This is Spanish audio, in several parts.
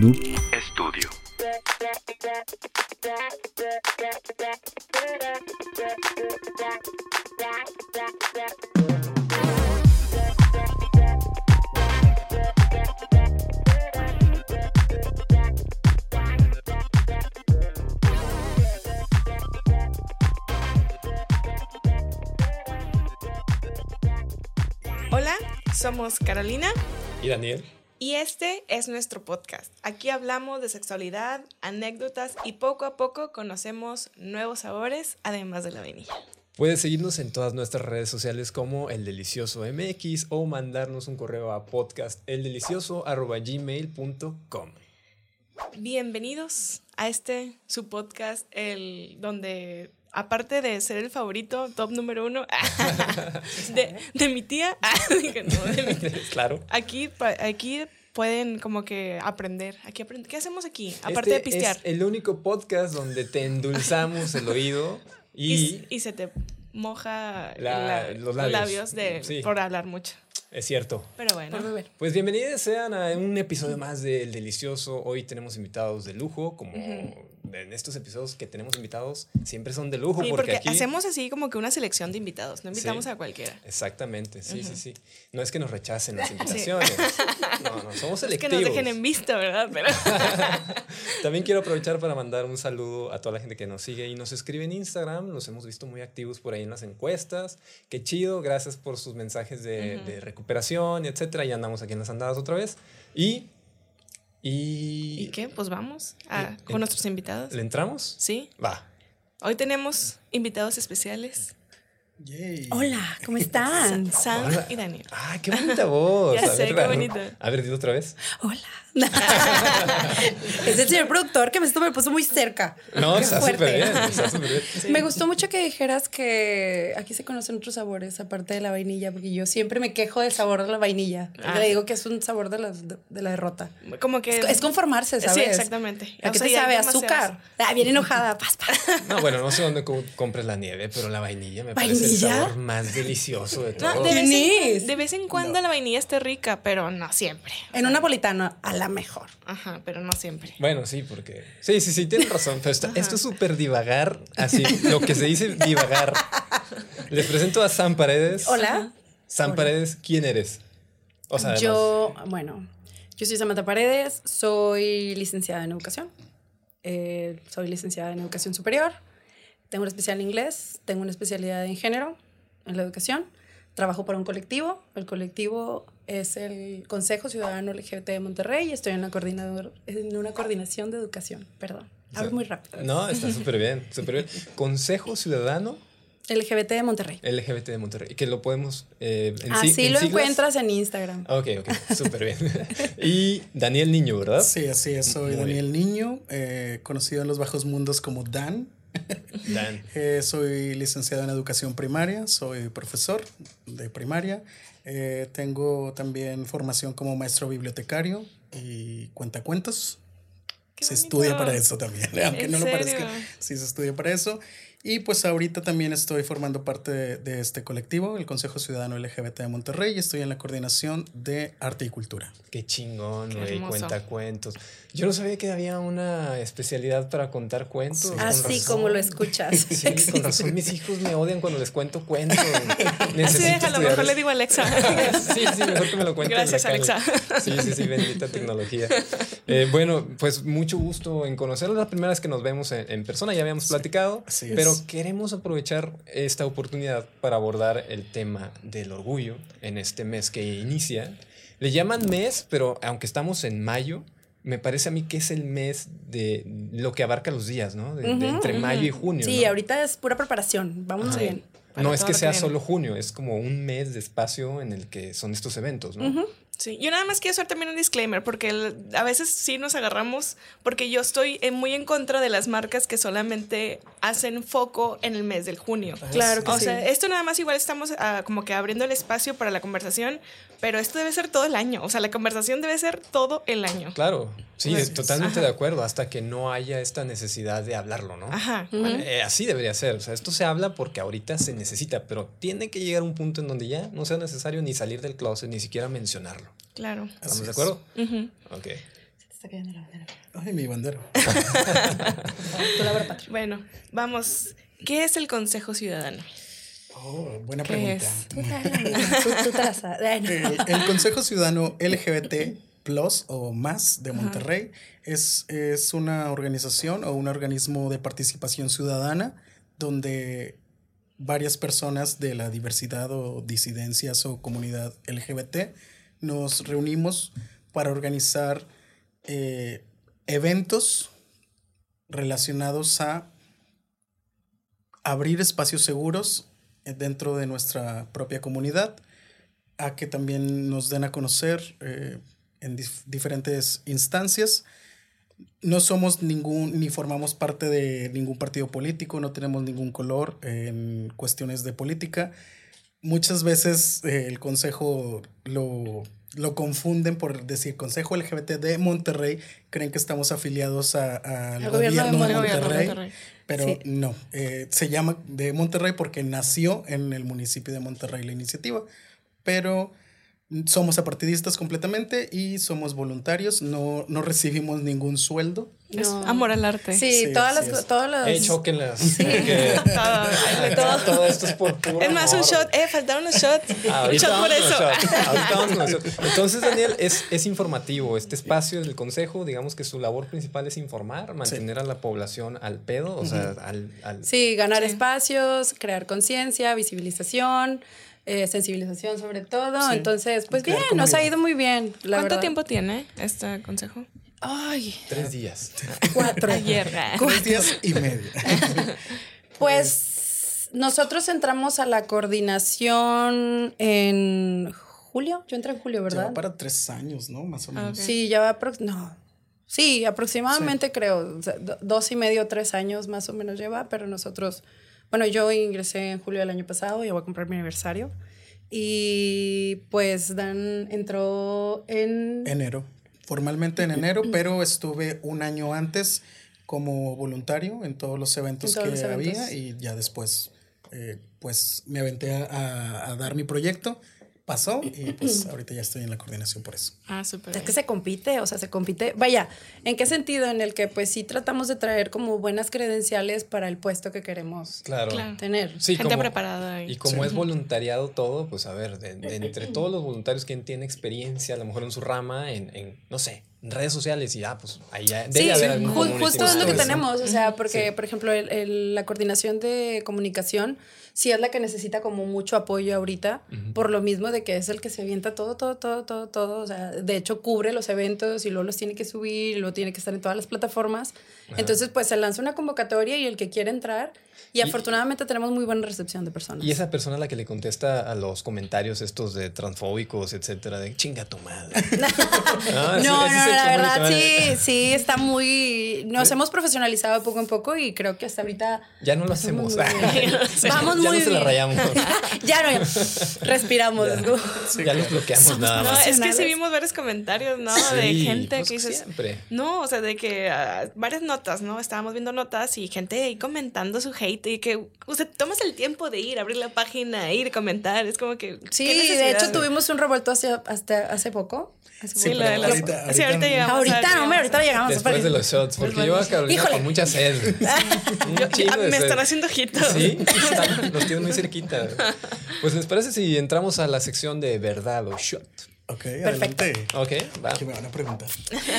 Noob Studio. Hola, somos Carolina ¿Y Daniel? y este es nuestro podcast. Aquí hablamos de sexualidad, anécdotas y poco a poco conocemos nuevos sabores además de la vainilla. Puedes seguirnos en todas nuestras redes sociales como El Delicioso MX o mandarnos un correo a podcasteldelicioso.gmail.com Bienvenidos a este su podcast, el donde aparte de ser el favorito, top número uno de, de mi tía, no, de mi tía. Claro. aquí, aquí pueden como que aprender. Aquí aprend- ¿Qué hacemos aquí? Aparte de Este pistear. Es el único podcast donde te endulzamos el oído Y, y, y se te moja La- la- los labios. labios, de, Sí. por hablar mucho. es cierto. Pero bueno. Pues bienvenidos sean a un episodio más de El Delicioso. Hoy tenemos invitados de lujo, como en estos episodios que tenemos invitados siempre son de lujo Sí, porque, porque aquí hacemos así como que una selección de invitados, no invitamos Sí. a cualquiera. Exactamente, sí, sí, sí. No es que nos rechacen las invitaciones. No, no, somos Es que selectivos. nos dejen en vista, ¿verdad? Pero También quiero aprovechar para mandar un saludo a toda la gente que nos sigue y nos escribe en Instagram. Los hemos visto muy activos por ahí en las encuestas. Qué chido, gracias por sus mensajes de, de recuperación, y etcétera. Ya andamos aquí en las andadas otra vez. Y. ¿Y, ¿Y qué? Pues vamos a- Eh, con eh, nuestros invitados. ¿Le entramos? Sí. Va. Hoy tenemos invitados especiales. Hola, ¿cómo están? Sam Hola. y Daniel. ¡Ah, qué bonita voz! Ya A sé, ver, qué bonita. A ver, otra vez. Hola. es el señor productor que me, esto me puso muy cerca. No, Qué está fuerte. súper bien. Está súper bien. Me gustó mucho que dijeras que aquí se conocen otros sabores aparte de la vainilla, porque yo siempre me quejo del sabor de la vainilla. Ah. Le digo que es un sabor de la, de la derrota. Como que. Es, es conformarse, ¿sabes? Sí, exactamente. ¿A O qué sea, te ya sabe? Azúcar. Ah, bien enojada. Paz, paz. No, bueno, no sé dónde co- compres la nieve, pero la vainilla me parece el sabor más delicioso de No, todo. de, vez en, de vez en cuando la vainilla esté rica, pero no siempre. En un napolitano, a la mejor. Ajá, pero no siempre. Bueno, sí, porque. Sí, sí, sí, tienes razón. Pero esto, esto es súper divagar, así, lo que se dice divagar. Les presento a Sam Paredes. Hola. Sam Hola. Paredes, ¿quién eres? O sea, además- yo, bueno, yo soy Samantha Paredes, soy licenciada en educación. Eh, soy licenciada en educación superior. Tengo una especial en inglés, tengo una especialidad en género en la educación. Trabajo para un colectivo. El colectivo es el Consejo Ciudadano LGBT de Monterrey y estoy en, la coordinador, en una coordinación de educación. Perdón, hablo muy rápido. No, está súper bien, súper bien. Consejo Ciudadano LGBT de Monterrey. LGBT de Monterrey, que lo podemos. Eh, en Así si- en lo siglas- encuentras en Instagram. Ok, ok, súper bien. y Daniel Niño, ¿verdad? Sí, así es. Soy Muy Daniel Niño, eh, conocido en los bajos mundos como Dan. Dan. Eh, soy licenciado en educación primaria, soy profesor de primaria. Eh, tengo también formación como maestro bibliotecario y cuentacuentos. Qué se bonito. estudia para eso también, aunque ¿En no lo parezca. Sí, se estudia para eso. Y pues ahorita también estoy formando parte de, de este colectivo, el Consejo Ciudadano LGBT de Monterrey, y estoy en la coordinación de arte y cultura. Qué chingón, güey, hermoso. Yo no sabía que había una especialidad para contar cuentos. Con Así razón. como lo escuchas. Sí, con razón mis hijos me odian cuando les cuento cuentos. Así Necesito déjalo, mejor estudiar le digo a Alexa. Sí, sí, mejor que me lo cuentes. Gracias. Alexa. Sí, sí, sí, bendita tecnología. Eh, bueno, pues mucho gusto en conocerlos. La primera vez que nos vemos en, en persona, ya habíamos platicado, es. pero queremos aprovechar esta oportunidad para abordar el tema del orgullo en este mes que inicia. Le llaman mes, pero aunque estamos en mayo, me parece a mí que es el mes de lo que abarca los días, ¿no? De, entre mayo y junio. Sí, ¿no? ahorita es pura preparación. Vamos Ajá. bien. No es que sea solo junio, es como un mes de espacio en el que son estos eventos, ¿no? Sí, yo nada más quiero hacer también un disclaimer, porque el- a veces sí nos agarramos, porque yo estoy eh, muy en contra de las marcas que solamente hacen foco en el mes del junio. Claro que O sí. sea, esto nada más igual estamos ah, como que abriendo el espacio para la conversación, pero esto debe ser todo el año. O sea, la conversación debe ser todo el año. Claro, sí, Pues, totalmente ajá. de acuerdo, hasta que no haya esta necesidad de hablarlo, ¿no? Ajá. Eh, así debería ser, o sea, esto se habla porque ahorita se necesita, pero tiene que llegar un punto en donde ya no sea necesario ni salir del closet, ni siquiera mencionarlo. Claro. ¿Estamos Así de es. acuerdo? Ok. está cayendo la bandera. Ay, mi bandera. Bueno, vamos. ¿Qué es el Consejo Ciudadano? Oh, buena ¿Qué pregunta. es? Tú, tú, tú te. El, el Consejo Ciudadano LGBT Plus o más de Monterrey es, es una organización o un organismo de participación ciudadana donde varias personas de la diversidad o disidencias o comunidad LGBT nos reunimos para organizar eh, eventos relacionados a abrir espacios seguros eh, dentro de nuestra propia comunidad, a que también nos den a conocer eh, en dif- diferentes instancias. No somos ningún, ni formamos parte de ningún partido político, no tenemos ningún color en cuestiones de política. Muchas veces eh, el consejo lo, lo confunden por decir Consejo LGBT de Monterrey, creen que estamos afiliados a- al gobierno gobierno, de Monterrey. Monterrey, Monterrey. pero Sí. no, eh, se llama de Monterrey porque nació en el municipio de Monterrey la iniciativa, pero somos apartidistas completamente y somos voluntarios, no, no recibimos ningún sueldo. Es amor al arte. Sí, Sí, todas las, es. todas las. Eh, chóquenlas. porque Todo, todo. esto es por puro Es más, un shot. Eh, faltaron unos shots. un Ahorita shot por eso. los shots. Ahorita vamos con los shots. Entonces, Daniel, es, es informativo. Este espacio del consejo, digamos que su labor principal es informar, mantener a la población al pedo, o sea, al, al- Sí, ganar Sí. espacios, crear conciencia, visibilización, eh, sensibilización sobre todo. Sí. Entonces, pues bien, nos ha ido muy bien. La ¿Cuánto verdad. tiempo tiene este consejo? Ay, tres días. cuatro. Ayer. Tres días y medio. Pues nosotros entramos a la coordinación en julio. Yo entré en julio, Ya ¿verdad? va para tres años, ¿no? Más o menos. ok. Sí, ya va. No. Sí, aproximadamente creo. o sea, do- dos y medio, tres años más o menos lleva, pero nosotros. Bueno, yo ingresé en julio del año pasado y voy a comprar mi aniversario. Y pues Dan entró en. Enero. Formalmente en enero, pero estuve un año antes como voluntario en todos los eventos todos que los eventos. había y ya después eh, pues me aventé a, a- a dar mi proyecto. Pasó y pues ahorita ya estoy en la coordinación por eso. Ah, súper. Es que se compite, o sea, se compite. Vaya, ¿en qué sentido? En el que pues sí tratamos de traer como buenas credenciales para el puesto que queremos Claro. Claro. tener. Sí, Gente como- preparada. Y, Y como es voluntariado todo, pues a ver, de, de entre todos los voluntarios, quien tiene experiencia, a lo mejor en su rama, en, en, no sé, redes sociales, y ya, pues ahí ya debe Sí, haber ju- algún justo es lo que tenemos, o sea, porque, Sí. por ejemplo, el- el- la coordinación de comunicación sí es la que necesita como mucho apoyo ahorita, por lo mismo de que es el que se avienta todo, todo, todo, todo, todo, o sea, de hecho cubre los eventos y luego los tiene que subir, y luego tiene que estar en todas las plataformas, entonces pues se lanza una convocatoria y el que quiere entrar, y, Y- afortunadamente tenemos muy buena recepción de personas. Y esa persona a la que le contesta a los comentarios estos de transfóbicos, etcétera, de chinga tu madre. No, ese- no, no, es la verdad sí, sí, está muy... Nos hemos profesionalizado poco en poco y creo que hasta ahorita... Ya no lo hacemos. Vamos muy bien. Vamos ya muy no se la bien. rayamos. ya no, ya. respiramos. es ya los bloqueamos Somos nada No, más. es que sí vimos varios comentarios, ¿no? Sí, de gente pues que dices. siempre. No, o sea, de que ah, varias notas, ¿no? Estábamos viendo notas y gente ahí comentando su hate y que, o sea, tomas el tiempo de ir, abrir la página, ir, comentar. Es como que. Sí, ¿qué de hecho tuvimos un revuelto hace, hasta hace poco. Hace Sí, poco. la de las- ahorita- sí, ahorita ahorita no. llegamos. Ahorita, a- no, hombre, ahorita llegamos. Después de los shots, porque yo a. Carolina Híjole. con mucha sed. Yo- me sed. están haciendo ojitos. Sí, están- los tienes muy cerquita. Pues les parece si entramos a la sección de verdad o shot. Ok, Perfecto. adelante. Ok, va. ¿Qué me van a preguntar?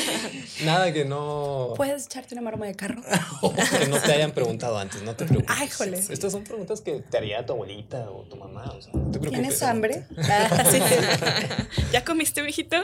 Nada que no, ¿Puedes echarte una maroma de carro? que no te hayan preguntado antes, no te preocupes. Ay, jole. Estas son preguntas que te haría tu abuelita o tu mamá, o sea, no te preocupes. ¿Tienes hambre? Ah, sí. ¿Ya comiste, mijito?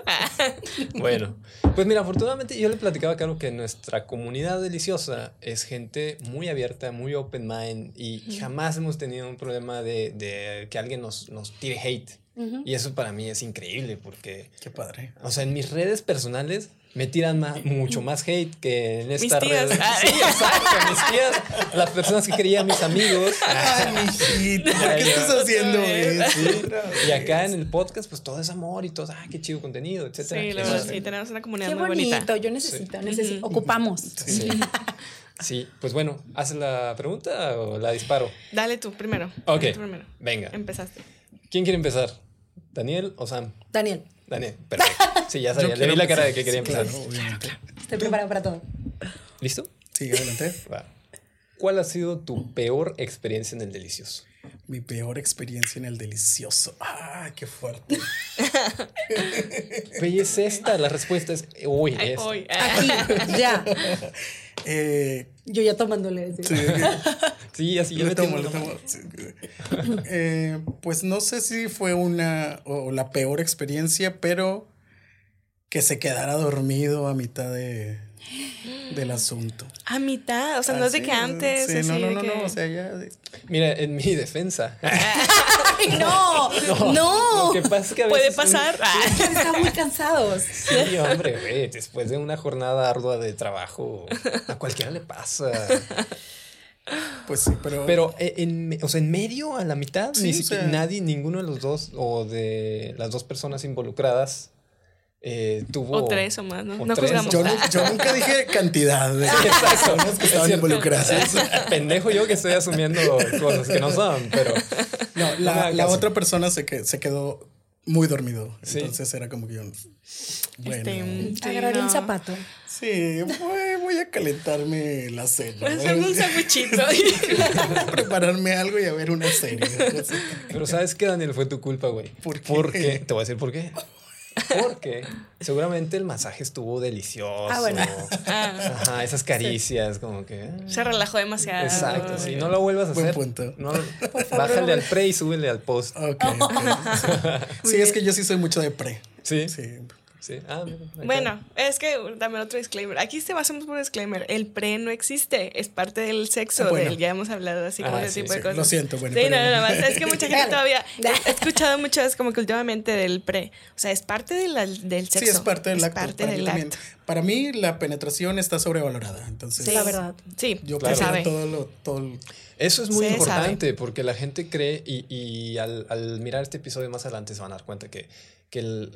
Bueno, pues mira, afortunadamente yo le platicaba a Caro que nuestra comunidad deliciosa es gente muy abierta, muy open mind y jamás hemos tenido un problema de, de que alguien nos, nos tire hate. Y eso para mí es increíble porque, Qué padre. o sea, en mis redes personales me tiran más, mucho más hate que en Mis esta tías. red. Ah. Sí, exacto, mis tías, las personas que creían mis amigos. Ay, mijito, ¿por qué estás haciendo eso? Sí, Y acá en el podcast, pues todo es amor y todo, ah, qué chido contenido, etcétera. Sí, sí, tenemos una comunidad Qué muy bonito. bonita. Yo necesito, necesito. Ocupamos. Sí. Sí, pues bueno, ¿haces la pregunta o la disparo? Dale tú primero. Ok, Dale tú primero. venga. Empezaste. ¿Quién quiere empezar? ¿Daniel o Sam? Daniel. Daniel, perfecto. Sí, ya sabía. Yo Le vi la cara de que quería Sí, empezar. claro, obviamente. Estoy preparado para todo. ¿Listo? Sí, adelante. Va. ¿Cuál ha sido tu peor experiencia en el delicioso? Mi peor experiencia en el delicioso. Ah, qué fuerte. Oye, es esta. La respuesta es. Hoy. ah. Aquí, ya. Eh, Yo ya tomándole. sí. sí, Sí, así yo le me tomo, tengo- le tomo. Sí. Eh, pues no sé si fue una o la peor experiencia, pero que se quedara dormido a mitad de, del asunto. A mitad, o sea, no es de que antes. Sí, no, no, no, que- no, o sea, ya. de- Mira, en mi defensa. ¡Ay, no! ¡No! Lo que pasa es que a Puede pasar. Están muy cansados. Sí, hombre, güey, después de una jornada ardua de trabajo, a cualquiera le pasa. Pues sí, pero. Pero eh, en, o sea, en medio, a la mitad, Sí, ni o siquiera sea- nadie, ninguno de los dos o de las dos personas involucradas eh, tuvo. O tres o más, ¿no? o No tres. juzgamos. yo, yo nunca dije cantidad de personas que estaban involucradas. Sí, pendejo yo que estoy asumiendo cosas que no son, pero. No, la, la otra persona se, que, se quedó muy dormido. Sí. Entonces era como que yo. Bueno. Este, sí, Agarraré un zapato. Sí, voy, voy a calentarme la cena. Hacerme un sandwichito. prepararme algo y a ver una serie. Pero ¿sabes qué, Daniel? Fue tu culpa, güey. ¿Por qué? Porque, te voy a decir por qué. Porque seguramente el masaje estuvo delicioso. Ah, bueno. Ah, Ajá, esas caricias, como que. ah. se relajó demasiado. Exacto, sí, no lo vuelvas a Buen hacer. punto. No, bájale al pre y súbele al post. Ok, ok. Sí, es que yo sí soy mucho de pre. Sí. Sí. Sí. Ah. Bueno, es que también otro disclaimer. Aquí se basamos por disclaimer. El pre no existe, es parte del sexo, Ah, bueno. del ya hemos hablado así como Ah, ese sí, tipo de cosas. Lo siento, bueno, Sí, pero- no, no, no, es que mucha gente todavía he escuchado muchas veces como que últimamente del pre. O sea, es parte de la- del sexo. Sí, es parte del es acto. parte para, del mí acto. para mí la penetración está sobrevalorada. Entonces, Sí, la verdad. Sí, yo sabe. todo lo. Todo el- Eso es muy Se importante porque la gente cree y, y al, al mirar este episodio más adelante se van a dar cuenta que, que el-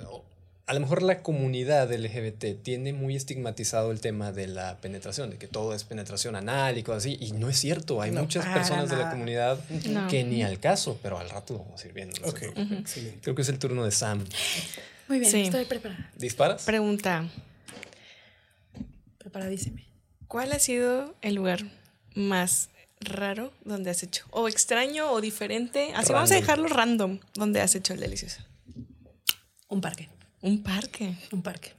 a lo mejor la comunidad LGBT tiene muy estigmatizado el tema de la penetración, de que todo es penetración anal y cosas así, y no es cierto. Hay No, muchas personas de la comunidad No. que ni al caso, pero al rato lo vamos a ir viendo. Ok, nosotros. excelente. Creo que es el turno de Sam. Muy bien, Sí. estoy preparada. ¿Disparas? Pregunta: Preparadísima. ¿Cuál ha sido el lugar más raro donde has hecho? O extraño o diferente. Así vamos a dejarlo random donde has hecho el delicioso. Un parque. Un parque. Un parque.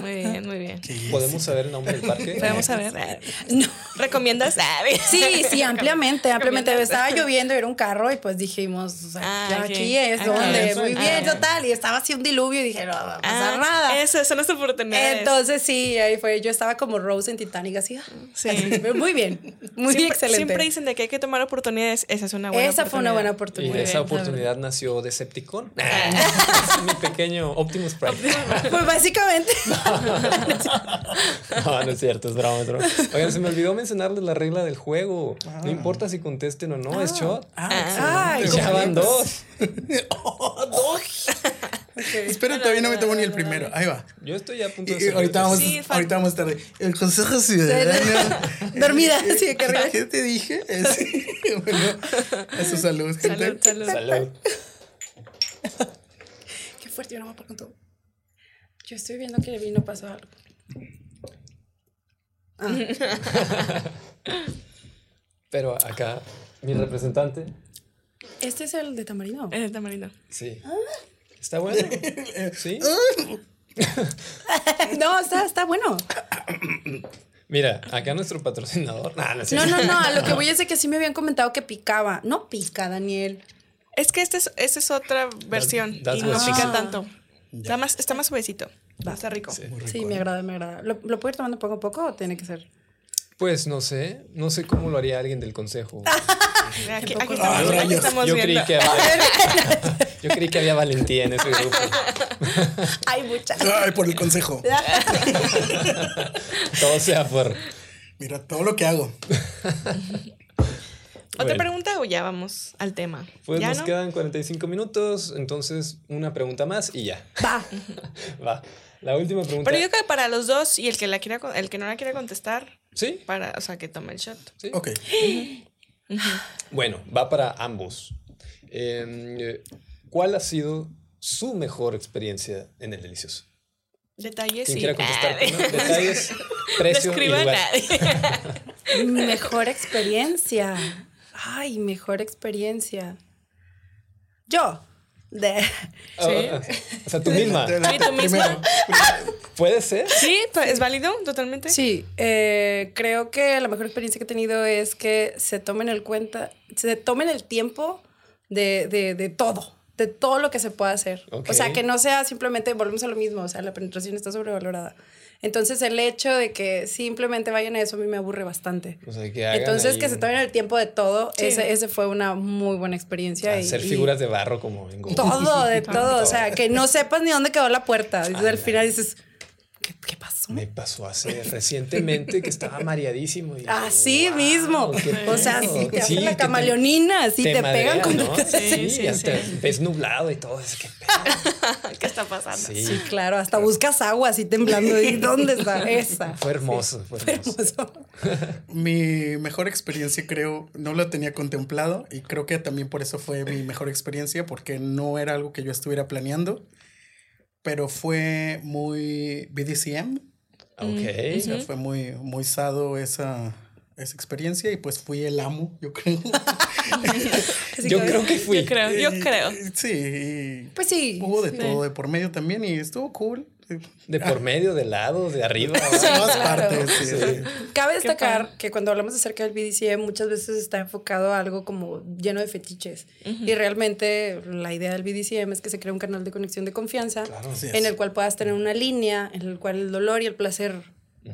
Muy bien, muy bien. ¿Podemos saber el nombre del parque? Podemos saber. No. ¿Recomiendas? Ah, Sí, sí, ampliamente, ampliamente. Estaba lloviendo, era un carro y pues dijimos, o sea, Ah, aquí es Ah, donde, muy ah. bien, total. Y estaba así un diluvio y dije, no va a pasar Ah, nada. Eso, son las oportunidades. Entonces sí, ahí fue, yo estaba como Rose en Titanic, así. ah, Sí. así, muy bien, muy siempre, excelente. Siempre dicen de que hay que tomar oportunidades. Esa es una buena Esa fue una buena Y oportunidad. de esa oportunidad nació Decepticon. es mi pequeño Optimus Prime. Pues básicamente. No, no es cierto, es broma, es broma. Oigan, se me olvidó mencionarles la regla del juego. Ah. No importa si contesten o no, es shot. Ay, ya ¿cómo van dos. Oh, dos. Espera, todavía no me tomo ni el primero. Ahí va. Yo estoy a punto de y ahorita, vamos, Sí, ahorita vamos tarde. El Consejo Ciudadano. Dormida, sí, que arriba. ¿Qué te dije? Es- bueno, a su salud, gente. Salud, salud. Salud. Qué fuerte, yo no me acuerdo con todo. Yo estoy viendo que el vino pasó algo. Pero acá, mi representante. Este es el de tamarindo. Es el tamarindo. Sí. Ah. Está bueno. Sí. No, está, está bueno. Mira, acá nuestro patrocinador. Nah, no, No, no, no. A lo que voy es de que sí me habían comentado que picaba. No pica, Daniel. Es que esta es, esta es otra versión that's y no pica said. Está más, está más suavecito. Está rico. Sí. Sí, me agrada, me agrada. ¿Lo, ¿Lo puedo ir tomando poco a poco o tiene que ser? Pues no sé. No sé cómo lo haría alguien del consejo. Aquí, poco- aquí estamos, aquí rayos. estamos Yo viendo. creí que había, yo creí que había valentía en ese grupo. Hay muchas. Ay, por el consejo. Todo sea por. Mira, todo lo que hago. ¿Otra Bueno. pregunta o ya vamos al tema? Pues ¿Ya nos no? quedan 45 minutos, entonces una pregunta más y ya. Va. Va. La última pregunta. Pero yo creo que para los dos y el que la quiera el que no la quiera contestar, Sí, para, o sea, que tome el shot. sí. Ok. Bueno, va para ambos. Eh, ¿Cuál ha sido su mejor experiencia en el delicioso? Detalles ¿Quién y quiera contestar? Primero? Detalles, precio y Describan lugar. nadie. Mejor experiencia. Ay, mejor experiencia. Yo. De, Ah, ah, o sea, tú misma. ¿Y tú misma? ¿Puede ser? Sí, es válido, totalmente. sí, eh, creo que la mejor experiencia que he tenido es que se tomen el cuenta, se tomen el tiempo de, de, de todo, de todo lo que se pueda hacer. O sea, que no sea simplemente, volvemos a lo mismo, o sea, la penetración está sobrevalorada. Entonces, el hecho de que simplemente vayan a eso a mí me aburre bastante. O sea, que hagan Entonces, que se tomen el tiempo de todo, Sí. ese, ese fue una muy buena experiencia. y- hacer y- figuras de barro como en Go. Todo, de todo. O sea, que no sepas ni dónde quedó la puerta. Al final dices, ¿qué, qué pasó? Me pasó hace recientemente que estaba mareadísimo. y dije, Así "Wow, mismo. O sea, pedo". si te Sí, hacen la te- camaleonina, si te, pegan madrean, con ¿no? Sí, Sí, sí, hasta sí. ves nublado y todo. Es que. ¿Qué está pasando? Sí, Sí, claro, hasta buscas agua así temblando. ¿Y dónde está esa? fue hermoso, fue hermoso. Mi mejor experiencia creo, no lo tenía contemplado y creo que también por eso fue mi mejor experiencia porque no era algo que yo estuviera planeando, pero fue muy BDCM, Ok. o sea, fue muy, muy sado esa, esa experiencia y pues fui el amo, yo creo. Yo creo que fui. Yo creo, yo creo. Sí, y Pues sí. hubo de Sí. todo de por medio también y estuvo cool. De por medio, de lado, de arriba. Claro. partes. sí. Cabe destacar que cuando hablamos acerca del BDCM muchas veces está enfocado a algo como lleno de fetiches. Y realmente la idea del BDCM es que se crea un canal de conexión de confianza Claro. Así es. en el cual puedas tener una línea en el cual el dolor y el placer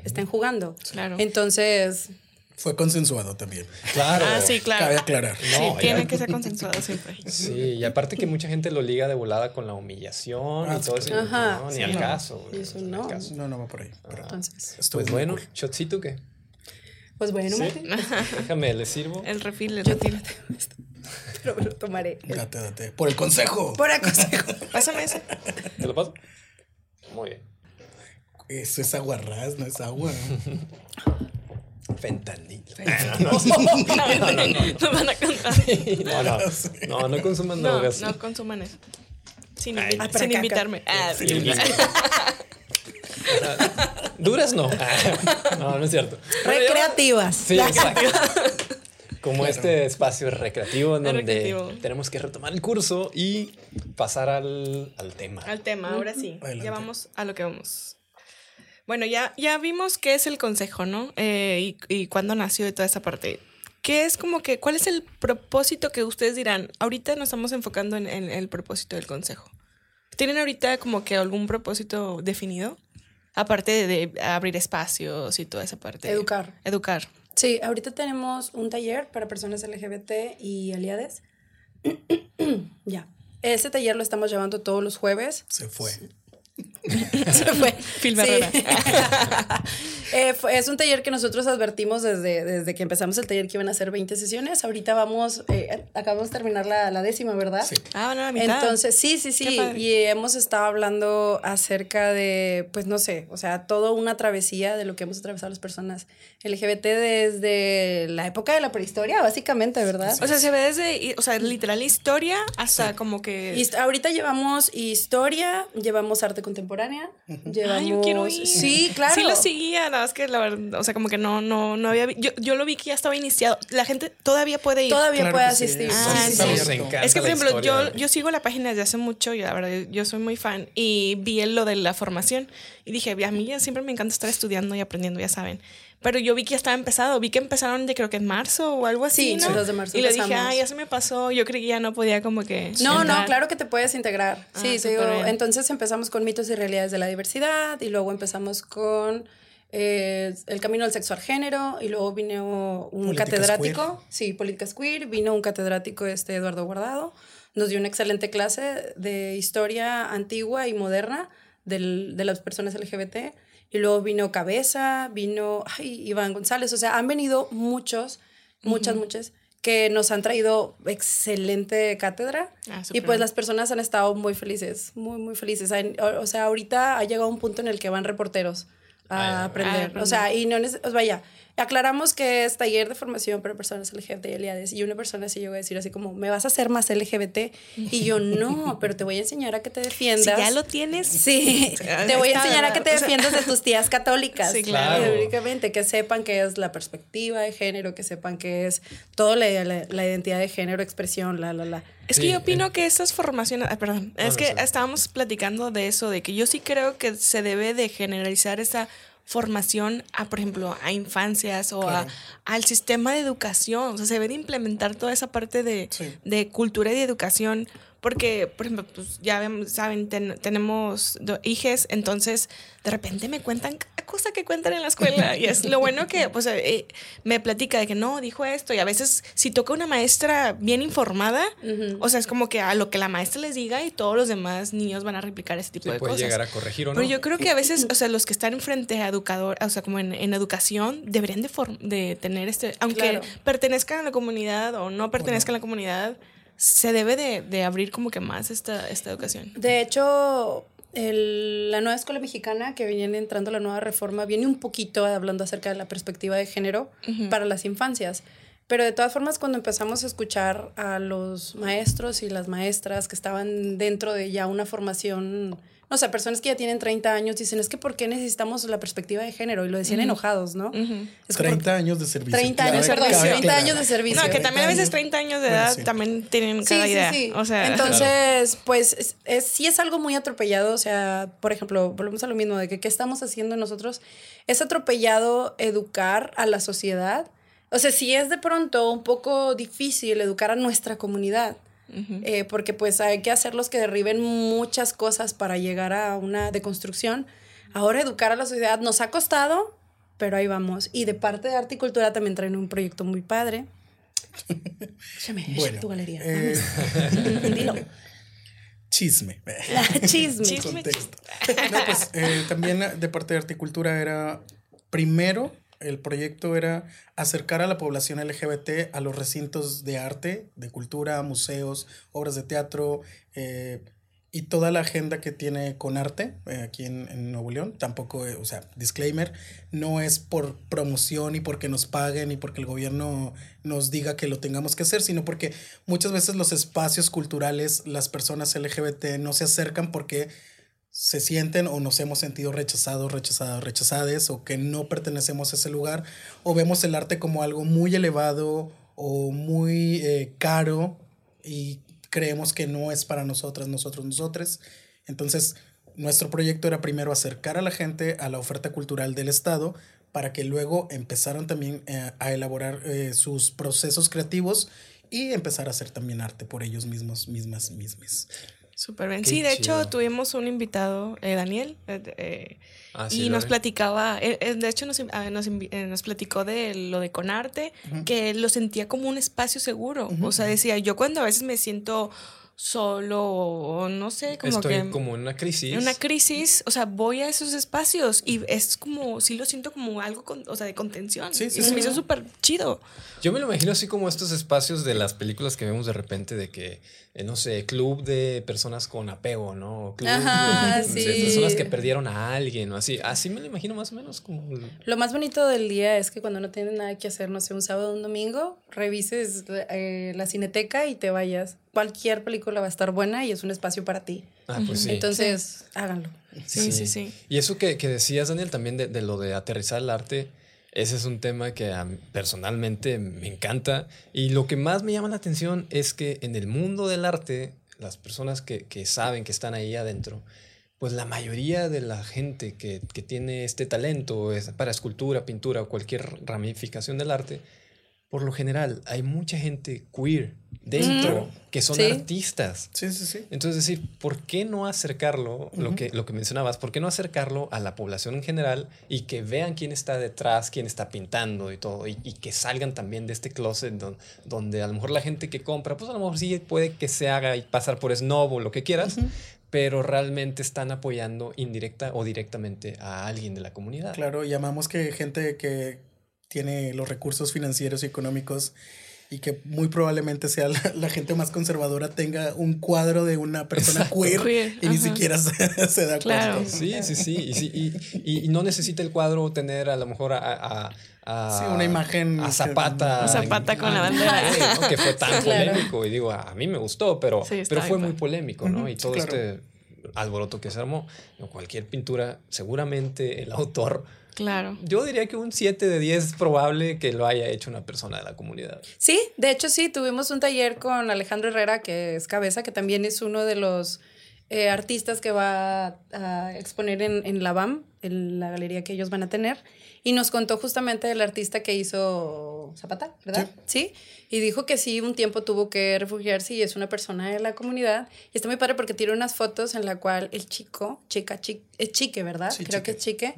estén jugando. Claro. Entonces, Fue consensuado también. Claro. Ah, sí, claro. Cabe aclarar. Sí, No, tiene ya- que ser consensuado siempre. Sí, y aparte que mucha gente lo liga de volada con la humillación Ah, y todo sí, eso. Ajá, no, ni sí. al No. caso. eso al no. caso. No, no va por ahí. pero entonces, estuvo Pues bueno, cool. shotcito qué. pues bueno, ¿Sí? Déjame, le sirvo. El refil, el yo refil. pero me lo tomaré. Date, date. Por el consejo. Por aconsejo. Pásame ese. ¿Te lo paso? Muy bien. Eso es aguarrás, no es agua. Fentanilo. No van a contar. No, no. No, no consuman No, drogas. no consuman eso. Sin, Ah, invitarme. Ah, Sí, Duras no. No, no es cierto. Recreativas. Sí, exacto. Como este espacio recreativo en donde recreativo. tenemos que retomar el curso y pasar al, al tema. Al tema, ahora sí. Adelante. Ya vamos a lo que vamos. Bueno, ya, ya vimos qué es el consejo, ¿no? Eh, y, y cuándo nació y toda esa parte. ¿Qué es como que, cuál es el propósito que ustedes dirán? Ahorita nos estamos enfocando en, en el propósito del consejo. ¿Tienen ahorita como que algún propósito definido? Aparte de, de abrir espacios y toda esa parte. Educar. Educar. Sí, ahorita tenemos un taller para personas LGBT y aliades. ya. Ese taller lo estamos llevando todos los jueves. Se fue. Fue. Phil Sí. Eh, fue- es un taller que nosotros advertimos desde, desde que empezamos el taller que iban a ser 20 sesiones. Ahorita vamos, eh, acabamos de terminar la, la décima, ¿verdad? Sí. Ah, bueno, la mitad. Entonces, sí, sí, sí. Y hemos estado hablando acerca de, pues no sé, o sea, toda una travesía de lo que hemos atravesado las personas LGBT desde la época de la prehistoria, básicamente, ¿verdad? O sea, se ve desde, o sea, literal historia hasta como que... Y ahorita llevamos historia, llevamos arte contemporánea, llevamos... Ah, yo quiero ir. Sí, claro. Sí lo seguía, nada más que la verdad, o sea, como que no, no, no había... Yo, yo lo vi que ya estaba iniciado. La gente todavía puede ir. Todavía Claro puede que sí. asistir. Ah, sí, sí, sí. sí. Es que, por ejemplo, yo, yo sigo la página desde hace mucho y la verdad, yo soy muy fan y vi lo de la formación y dije, a mí ya siempre me encanta estar estudiando y aprendiendo, ya saben. Pero yo vi que ya estaba empezado, vi que empezaron de creo que en marzo o algo así, Sí, ¿no? 2 de marzo Y le dije, ah, ya se me pasó, yo creí que ya no podía como que... No, no, entrar. claro que te puedes integrar. Ah, Sí, te digo, bien. entonces empezamos con mitos y realidades de la diversidad y luego empezamos con eh, el camino del sexo al género y luego vino un Políticas catedrático, sí, políticas queer, vino un catedrático este Eduardo Guardado, nos dio una excelente clase de historia antigua y moderna del- de las personas LGBT y luego vino Cabeza, vino ay, Iván González, o sea, han venido muchos, muchas, muchas que nos han traído excelente cátedra. Ah, y pues las personas han estado muy felices, muy, muy felices. O sea, ahorita ha llegado un punto en el que van reporteros a aprender. o sea, y no neces- o sea, vaya, aclaramos que es taller de formación para personas LGBT y aliadas. Y una persona sí llegó a decir así como, ¿me vas a hacer más LGBT? Y yo, no, pero te voy a enseñar a que te defiendas. Si ya lo tienes. Sí, te voy a enseñar a que te defiendas de tus tías católicas. Sí, claro. Teóricamente, que sepan que es la perspectiva de género, que sepan que es toda la, la- la identidad de género, expresión, la, la, la. Es Sí, que yo opino en- que estas formaciones, ah, perdón, No, es no, que sí. estábamos platicando de eso, de que yo sí creo que se debe de generalizar esa formación a, por ejemplo, a infancias o a- al sistema de educación. O sea, se debe de implementar toda esa parte de, Sí. de cultura y de educación. Porque, por ejemplo, pues ya vemos, saben, ten- tenemos hijes, entonces de repente me cuentan cada cosa que cuentan en la escuela. Y es lo bueno que, pues, eh, me platica de que no, dijo esto. Y a veces, si toca una maestra bien informada, o sea, es como que a lo que la maestra les diga y todos los demás niños van a replicar ese tipo Se de puede cosas. llegar a corregir o no. Pero yo creo que a veces, o sea, los que están enfrente a educador, o sea, como en, en educación, deberían de, form- de tener este, aunque Claro. pertenezcan a la comunidad o no pertenezcan a la comunidad, se debe de, de abrir como que más esta, esta educación. De hecho, el- la nueva escuela mexicana que viene entrando la nueva reforma viene un poquito hablando acerca de la perspectiva de género para las infancias. Pero de todas formas, cuando empezamos a escuchar a los maestros y las maestras que estaban dentro de ya una formación, no sé, personas que ya tienen 30 años, dicen, es que ¿por qué necesitamos la perspectiva de género? Y lo decían enojados, ¿no? Por- 30 años de servicio. 30 años, perdón, cabe 30 aclarar. años de servicio. No, que también a veces 30 30 años de Bueno, edad sí. también tienen Sí, cada sí, idea. sí. O sea, Entonces, pues es, es- sí es algo muy atropellado. O sea, por ejemplo, volvemos a lo mismo de que qué estamos haciendo nosotros. Es atropellado educar a la sociedad. O sea, sí es de pronto un poco difícil educar a nuestra comunidad. Eh, porque pues hay que hacerlos que derriben muchas cosas para llegar a una deconstrucción. Ahora educar a la sociedad nos ha costado, pero ahí vamos. Y de parte de arte y cultura también traen un proyecto muy padre. Échame, Bueno, tu galería. eh, Dilo. Chisme. Chisme. Chisme. No, pues eh, también de parte de Articultura era, primero, el proyecto era acercar a la población LGBT a los recintos de arte, de cultura, museos, obras de teatro eh, y toda la agenda que tiene con arte eh, aquí en, Nuevo León. Tampoco, eh, o sea, disclaimer, no es por promoción y porque nos paguen y porque el gobierno nos diga que lo tengamos que hacer, sino porque muchas veces los espacios culturales, las personas LGBT no se acercan porque se sienten o nos hemos sentido rechazados, rechazadas, rechazades o que no pertenecemos a ese lugar o vemos el arte como algo muy elevado o muy eh, caro y creemos que no es para nosotras, nosotros, nosotres. Entonces, nuestro proyecto era primero acercar a la gente a la oferta cultural del Estado para que luego empezaran también eh, a elaborar eh, sus procesos creativos y empezar a hacer también arte por ellos mismos, mismas, mismas. Súper bien. Qué Sí, de chido. hecho tuvimos un invitado, eh, Daniel, eh, eh, Ah, sí, y nos vi. platicaba, eh, eh, de hecho nos, ah, nos, eh, nos platicó de lo de Conarte, que él lo sentía como un espacio seguro. O sea, decía, yo cuando a veces me siento solo o no sé, como Estoy que... como en una crisis. en una crisis, o sea, voy a esos espacios y es como, sí lo siento como algo, con- o sea, de contención. Sí, sí, y se me sí. hizo súper chido. Yo me lo imagino así como estos espacios de las películas que vemos de repente de que, no sé, club de personas con apego, ¿no? Club Ajá, de, de sí. personas que perdieron a alguien o así. Así me lo imagino más o menos como... Lo más bonito del día es que cuando no tienes nada que hacer, no sé, un sábado o un domingo, revises eh, la cineteca y te vayas. Cualquier película va a estar buena y es un espacio para ti. Ah, pues sí. Entonces, háganlo. Sí, sí, sí. Y eso que, que decías, Daniel, también de, de lo de aterrizar el arte, ese es un tema que personalmente me encanta. Y lo que más me llama la atención es que en el mundo del arte, las personas que, que saben que están ahí adentro, pues la mayoría de la gente que, que tiene este talento para escultura, pintura o cualquier ramificación del arte, por lo general hay mucha gente queer dentro que son Sí. artistas. Sí, sí, sí. Entonces, decir, ¿por qué no acercarlo, lo, que, lo que mencionabas, por qué no acercarlo a la población en general y que vean quién está detrás, quién está pintando y todo, y, y que salgan también de este closet don- donde a lo mejor la gente que compra, pues a lo mejor sí puede que se haga y pasar por snob o lo que quieras, pero realmente están apoyando indirecta o directamente a alguien de la comunidad. Claro, llamamos que gente que tiene los recursos financieros y económicos y que muy probablemente sea la, gente más conservadora tenga un cuadro de una persona queer, y ni siquiera se, da cuenta. Sí, sí, sí. Y, no necesita el cuadro tener a lo mejor a, una imagen a Zapata. Zapata con la bandera. Que fue tan polémico. Y digo, a mí me gustó, pero, pero fue muy polémico, ¿no? y todo este alboroto que se armó. Cualquier pintura, seguramente el autor Claro. Yo diría que un 7 de 10 es probable que lo haya hecho una persona de la comunidad. Sí, de hecho sí, tuvimos un taller con Alejandro Herrera, que es cabeza, que también es uno de los eh, artistas que va a exponer en, la BAM, en la galería que ellos van a tener, y nos contó justamente del artista que hizo Zapata, ¿verdad? Sí. Y dijo que sí, un tiempo tuvo que refugiarse y es una persona de la comunidad. Y está muy padre porque tiene unas fotos en la cual el chico, chica, chique, es chique, ¿verdad? Creo que es chique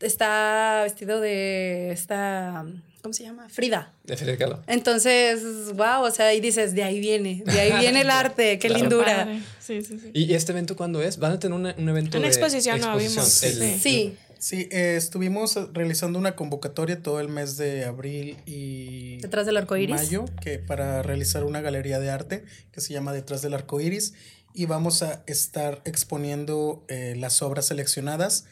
está vestido de esta, ¿cómo se llama? Frida. De Frida Kahlo. Entonces, wow, o sea, y dices, de ahí viene, de ahí viene el arte, qué lindura. Sí, sí, sí. ¿Y este evento cuándo es? ¿Van a tener un evento una de exposición? no vimos. sí. Sí, eh, estuvimos realizando una convocatoria todo el mes de abril y detrás del arco iris. mayo que para realizar una galería de arte que se llama Detrás del arco iris y vamos a estar exponiendo eh, las obras seleccionadas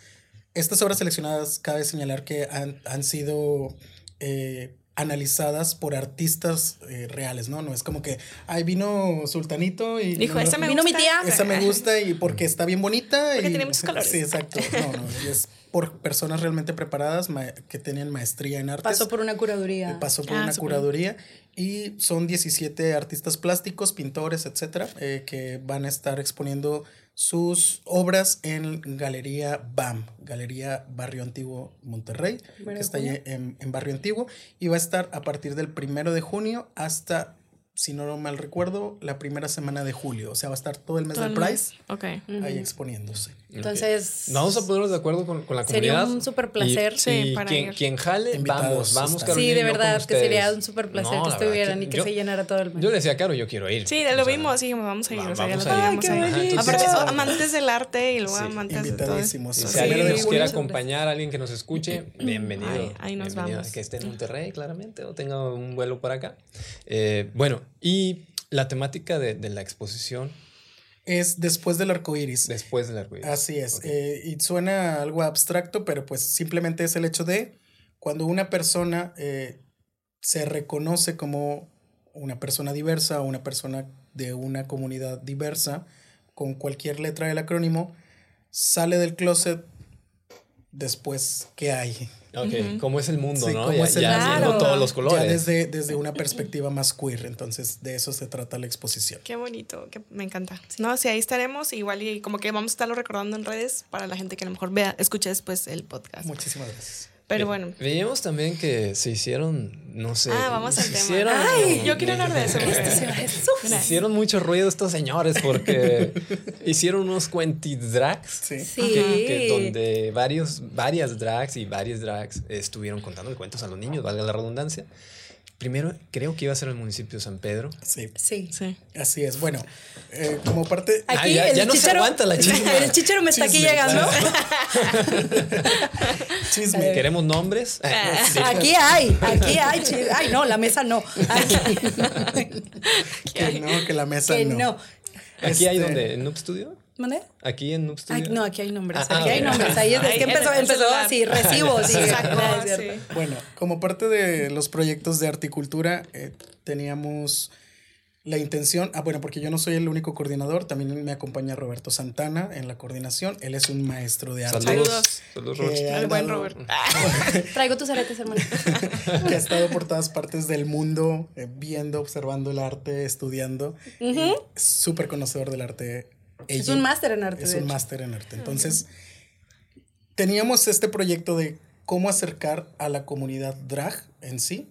estas obras seleccionadas, cabe señalar que han, sido eh, analizadas por artistas eh, reales, ¿no? No es como que, ay, vino Sultanito y... Dijo, esa me vino mi tía. Esa me gusta y porque está bien bonita. Porque y, tiene muchos colores. Sí, exacto. No, no, es por personas realmente preparadas que tienen maestría en arte. Pasó por una curaduría. Eh, pasó por ah, una curaduría y son 17 artistas plásticos, pintores, etcétera, que van a estar exponiendo sus obras en Galería BAM, Galería Barrio Antiguo Monterrey, que está allí en, en, Barrio Antiguo, y va a estar a partir del primero de junio hasta si no mal recuerdo, la primera semana de julio. O sea, va a estar todo el mes del Price ahí exponiéndose. Entonces. Vamos a ponernos de acuerdo con, con la comunidad. Sería un súper placer. sí, para quien, quien jale, vamos, vamos, Sí, de verdad, que sería un súper placer que estuvieran y que se llenara todo el mes. Yo le decía, Caro, yo quiero ir. Sí, lo vimos, sí, vamos a ir. vamos a ir. Aparte, amantes del arte y luego amantes de todo. Si alguien nos quiere acompañar, alguien que nos escuche, bienvenido. Ahí nos vamos. Que esté en Monterrey, claramente, o tenga un vuelo para acá. Eh, bueno, y la temática de, la exposición. Es después del arco iris. Después del arco iris. Así es. Eh, y suena algo abstracto, pero pues simplemente es el hecho de cuando una persona eh, se reconoce como una persona diversa o una persona de una comunidad diversa, con cualquier letra del acrónimo, sale del closet después, ¿qué hay? Ok, cómo es el mundo, ¿no? Ya, ya viendo todos los colores. Ya desde, desde una perspectiva más queer, entonces de eso se trata la exposición. Qué bonito, que me encanta. No, sí, ahí estaremos, igual y como que vamos a estarlo recordando en redes para la gente que a lo mejor vea, escuche después el podcast. Muchísimas gracias. Pero bueno. Veíamos también que se hicieron, no sé. Ah, vamos al tema. Ay, yo quiero hablar de eso. hicieron mucho ruido estos señores porque hicieron unos cuentidrags. Sí. sí. donde varios, varias drags y varios drags estuvieron contando cuentos a los niños, valga la redundancia. Primero, creo que iba a ser el municipio de San Pedro. Sí. Sí. sí. Así es. Bueno, eh, como parte. Aquí ya, no se aguanta la chisma. El chichero me está aquí llegando. Chisme. ¿Queremos nombres? Aquí hay, aquí hay. Ay, no, la mesa no. que no, que la mesa que no. ¿Aquí hay este, donde? ¿En Noob Studio? ¿Mandé? Aquí en Noob Studio. no, aquí hay nombres. Ah, aquí hay nombres. Ahí es, que empezó, empezó así, recibos. Sí, Bueno, como parte de los proyectos de articultura, eh, teníamos la intención, ah, bueno, porque yo no soy el único coordinador, también me acompaña Roberto Santana en la coordinación. Él es un maestro de arte. Saludos. Saludos, El buen Roberto. Traigo tus aretes, hermano. que ha estado por todas partes del mundo, eh, viendo, observando el arte, estudiando. Uh Súper conocedor del arte es un máster en arte. Es un máster en arte. Entonces, teníamos este proyecto de cómo acercar a la comunidad drag en sí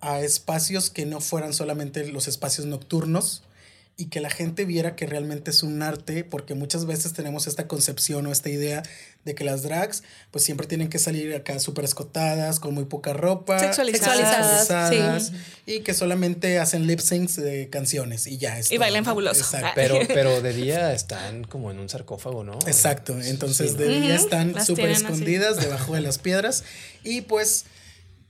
a espacios que no fueran solamente los espacios nocturnos, y que la gente viera que realmente es un arte, porque muchas veces tenemos esta concepción o esta idea de que las drags pues siempre tienen que salir acá súper escotadas, con muy poca ropa, sexualizadas, y que solamente hacen lip syncs de canciones y ya. y bailan fabuloso. Ah. Pero, pero de día están como en un sarcófago, ¿no? Exacto, entonces de día están súper escondidas debajo de las piedras y pues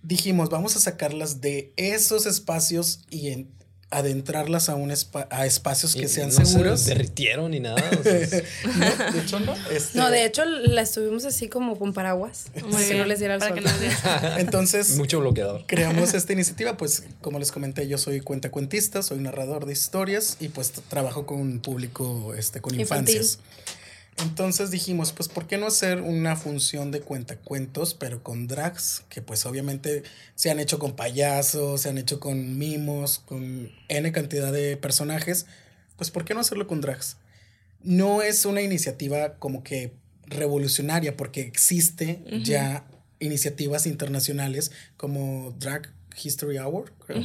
dijimos, vamos a sacarlas de esos espacios y en, adentrarlas a, un a espacios que sean no seguros. Se derritieron ni nada. no, de hecho no. Este no, de hecho la estuvimos así como con paraguas para que no les diera el sol. Entonces, mucho bloqueador. Creamos esta iniciativa, pues como les comenté, yo soy cuentacuentista, soy narrador de historias y pues trabajo con un público este con infancias. Entonces dijimos, pues, ¿por qué no hacer una función de cuentacuentos, pero con drags? Que pues obviamente se han hecho con payasos, se han hecho con mimos, con N cantidad de personajes. Pues, ¿por qué no hacerlo con drags? No es una iniciativa como que revolucionaria, porque existe ya iniciativas internacionales como Drag History Hour, creo,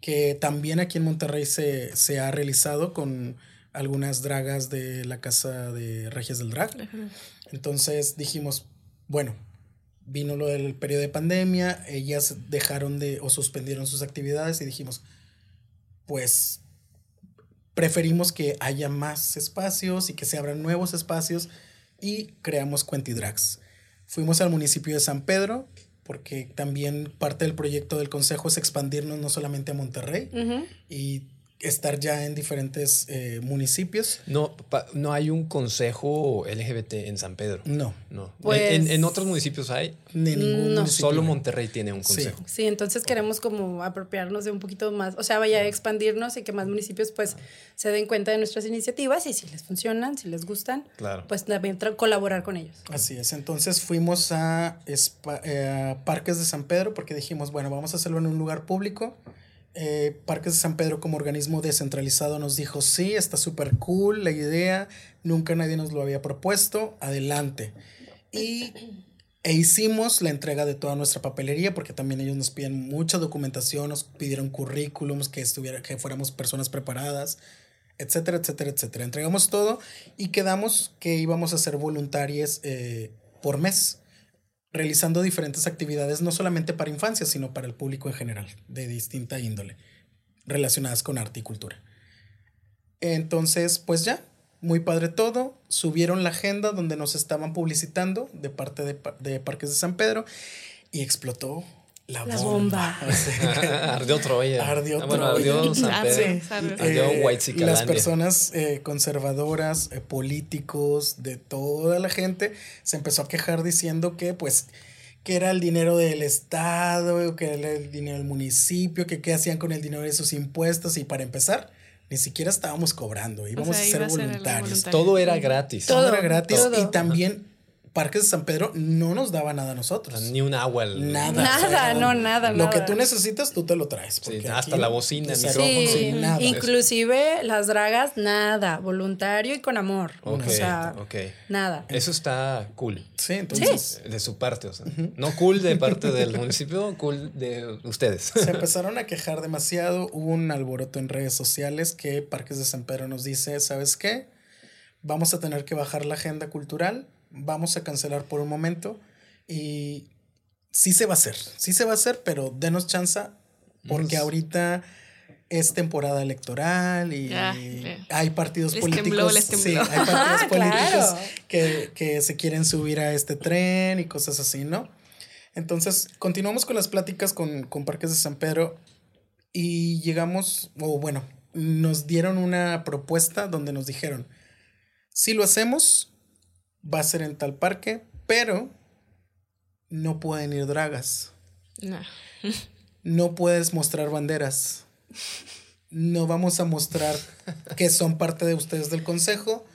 que también aquí en Monterrey se, se ha realizado con algunas dragas de la casa de Regias del Drag. Entonces dijimos, bueno, vino lo del periodo de pandemia, ellas dejaron de o suspendieron sus actividades y dijimos, pues preferimos que haya más espacios y que se abran nuevos espacios y creamos Cuentidrags. Fuimos al municipio de San Pedro porque también parte del proyecto del consejo es expandirnos no solamente a Monterrey y estar ya en diferentes eh, municipios. No, no hay un consejo LGBT en San Pedro. No. No. ¿En, en, otros municipios hay? De ningún no. Solo Monterrey tiene un consejo. Sí. entonces queremos como apropiarnos de un poquito más, o sea, vaya a expandirnos y que más municipios pues se den cuenta de nuestras iniciativas y si les funcionan, si les gustan, claro. pues también colaborar con ellos. Así es, entonces fuimos a, eh, a Parques de San Pedro porque dijimos, bueno, vamos a hacerlo en un lugar público eh, Parques de San Pedro como organismo descentralizado nos dijo, sí, está súper cool la idea, nunca nadie nos lo había propuesto, adelante. Y e hicimos la entrega de toda nuestra papelería porque también ellos nos piden mucha documentación, nos pidieron currículums, que, estuviera, que fuéramos personas preparadas, etcétera, etcétera, etcétera. Entregamos todo y quedamos que íbamos a ser voluntarios eh, por mes realizando diferentes actividades, no solamente para infancia, sino para el público en general, de distinta índole, relacionadas con arte y cultura. Entonces, pues ya, muy padre todo. Subieron la agenda donde nos estaban publicitando de parte de, de Parques de San Pedro y explotó la, bomba. ardió Troya. Ardió ah, bueno, ardió San Pedro. ardió eh, White Las personas eh, conservadoras, eh, políticos, de toda la gente, se empezó a quejar diciendo que, pues, que era el dinero del Estado, que era el dinero del municipio, que qué hacían con el dinero de sus impuestos. Y para empezar, ni siquiera estábamos cobrando, íbamos a ser voluntarios. Todo era gratis. Todo, era gratis. Y también Parques de San Pedro no nos daba nada a nosotros. Ni un agua. Nada. Nada, no, nada. Lo que tú necesitas, tú te lo traes. hasta la bocina, sí, nada. Inclusive las dragas, nada. Voluntario y con amor. o sea, nada. Eso está cool. Sí, entonces. De su parte, o sea. No cool de parte del municipio, cool de ustedes. Se empezaron a quejar demasiado. Hubo un alboroto en redes sociales que Parques de San Pedro nos dice, ¿sabes qué? Vamos a tener que bajar la agenda cultural vamos a cancelar por un momento y sí se va a hacer, sí se va a hacer, pero denos chance porque ahorita es temporada electoral y hay partidos políticos, sí, hay partidos políticos que, que se quieren subir a este tren y cosas así, ¿no? Entonces, continuamos con las pláticas con, con Parques de San Pedro y llegamos, o bueno, nos dieron una propuesta donde nos dijeron, si lo hacemos, va a ser en tal parque, pero no pueden ir dragas. No. no puedes mostrar banderas. No vamos a mostrar que son parte de ustedes del consejo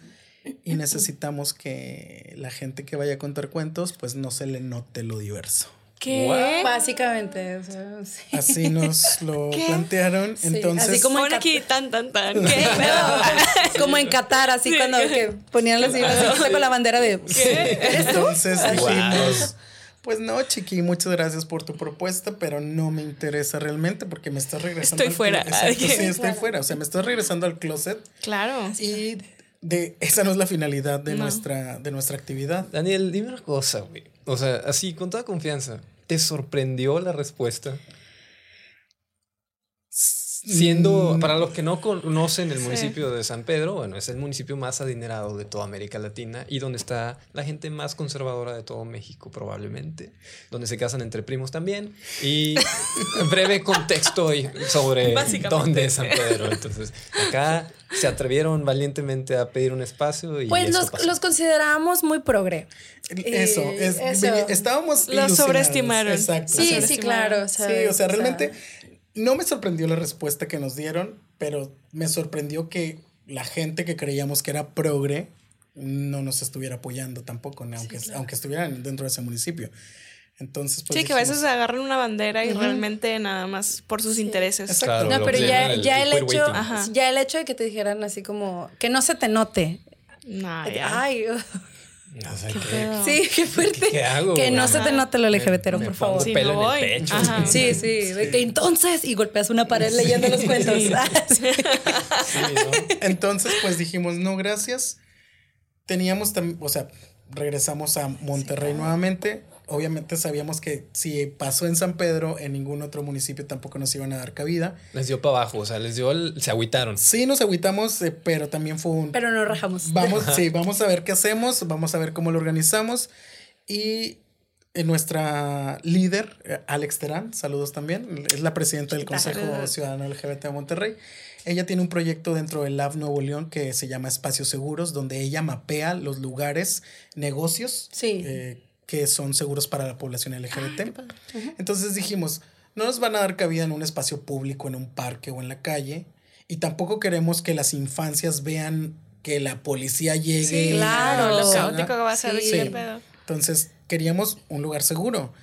y necesitamos que la gente que vaya a contar cuentos pues no se le note lo diverso. ¿Qué? Básicamente, Así nos lo plantearon. Entonces, así como aquí, tan, tan, tan. como en Qatar, así cuando que ponían los con la bandera de. ¿Qué? Entonces dijimos. Pues no, Chiqui, muchas gracias por tu propuesta, pero no me interesa realmente porque me estás regresando. Estoy fuera. Exacto, sí, estoy fuera. O sea, me estás regresando al closet. Claro. Y de esa no es la finalidad de, nuestra, de nuestra actividad. Daniel, dime una cosa, güey. O sea, así, con toda confianza, ¿te sorprendió la respuesta? Siendo, para los que no conocen el municipio de San Pedro, bueno, es el municipio más adinerado de toda América Latina y donde está la gente más conservadora de todo México, probablemente. Donde se casan entre primos también. Y breve contexto sobre dónde es San Pedro. Entonces, acá se atrevieron valientemente a pedir un espacio y. Pues los, los, considerábamos muy progre. Eso, es, estábamos. Los sobreestimaron. Exacto. Sí, sí, claro. Sí, o sea, realmente no me sorprendió la respuesta que nos dieron, pero me sorprendió que la gente que creíamos que era progre no nos estuviera apoyando tampoco, aunque, aunque estuvieran dentro de ese municipio. Entonces, pues, sí, que a veces agarran una bandera y realmente nada más por sus intereses. no, pero ya, ya el, hecho, ya el hecho de que te dijeran así como que no se te note. Ay, sí, qué fuerte. Que no se te note lo LGBT, por favor. Sí, pelo en el pecho. Sí, sí. que entonces, y golpeas una pared leyendo los cuentos. Entonces, pues dijimos, no, gracias. Teníamos también, o sea, regresamos a Monterrey nuevamente obviamente sabíamos que si pasó en San Pedro, en ningún otro municipio tampoco nos iban a dar cabida. Les dio para abajo, o sea, les dio, se agüitaron. Sí, nos agüitamos, eh, pero también fue un... Pero no rajamos. Vamos, sí, vamos a ver qué hacemos, vamos a ver cómo lo organizamos. Y en nuestra líder, eh, Alex Terán, saludos también, es la presidenta del Consejo Ciudadano LGBT de Monterrey. Ella tiene un proyecto dentro del Lab Nuevo León que se llama Espacios Seguros, donde ella mapea los lugares, negocios sí. Eh, que son seguros para la población LGBT. Entonces dijimos, no nos van a dar cabida en un espacio público, en un parque o en la calle, y tampoco queremos que las infancias vean que la policía llegue. Sí, claro, lo caótico que va a ser. Entonces queríamos un lugar seguro.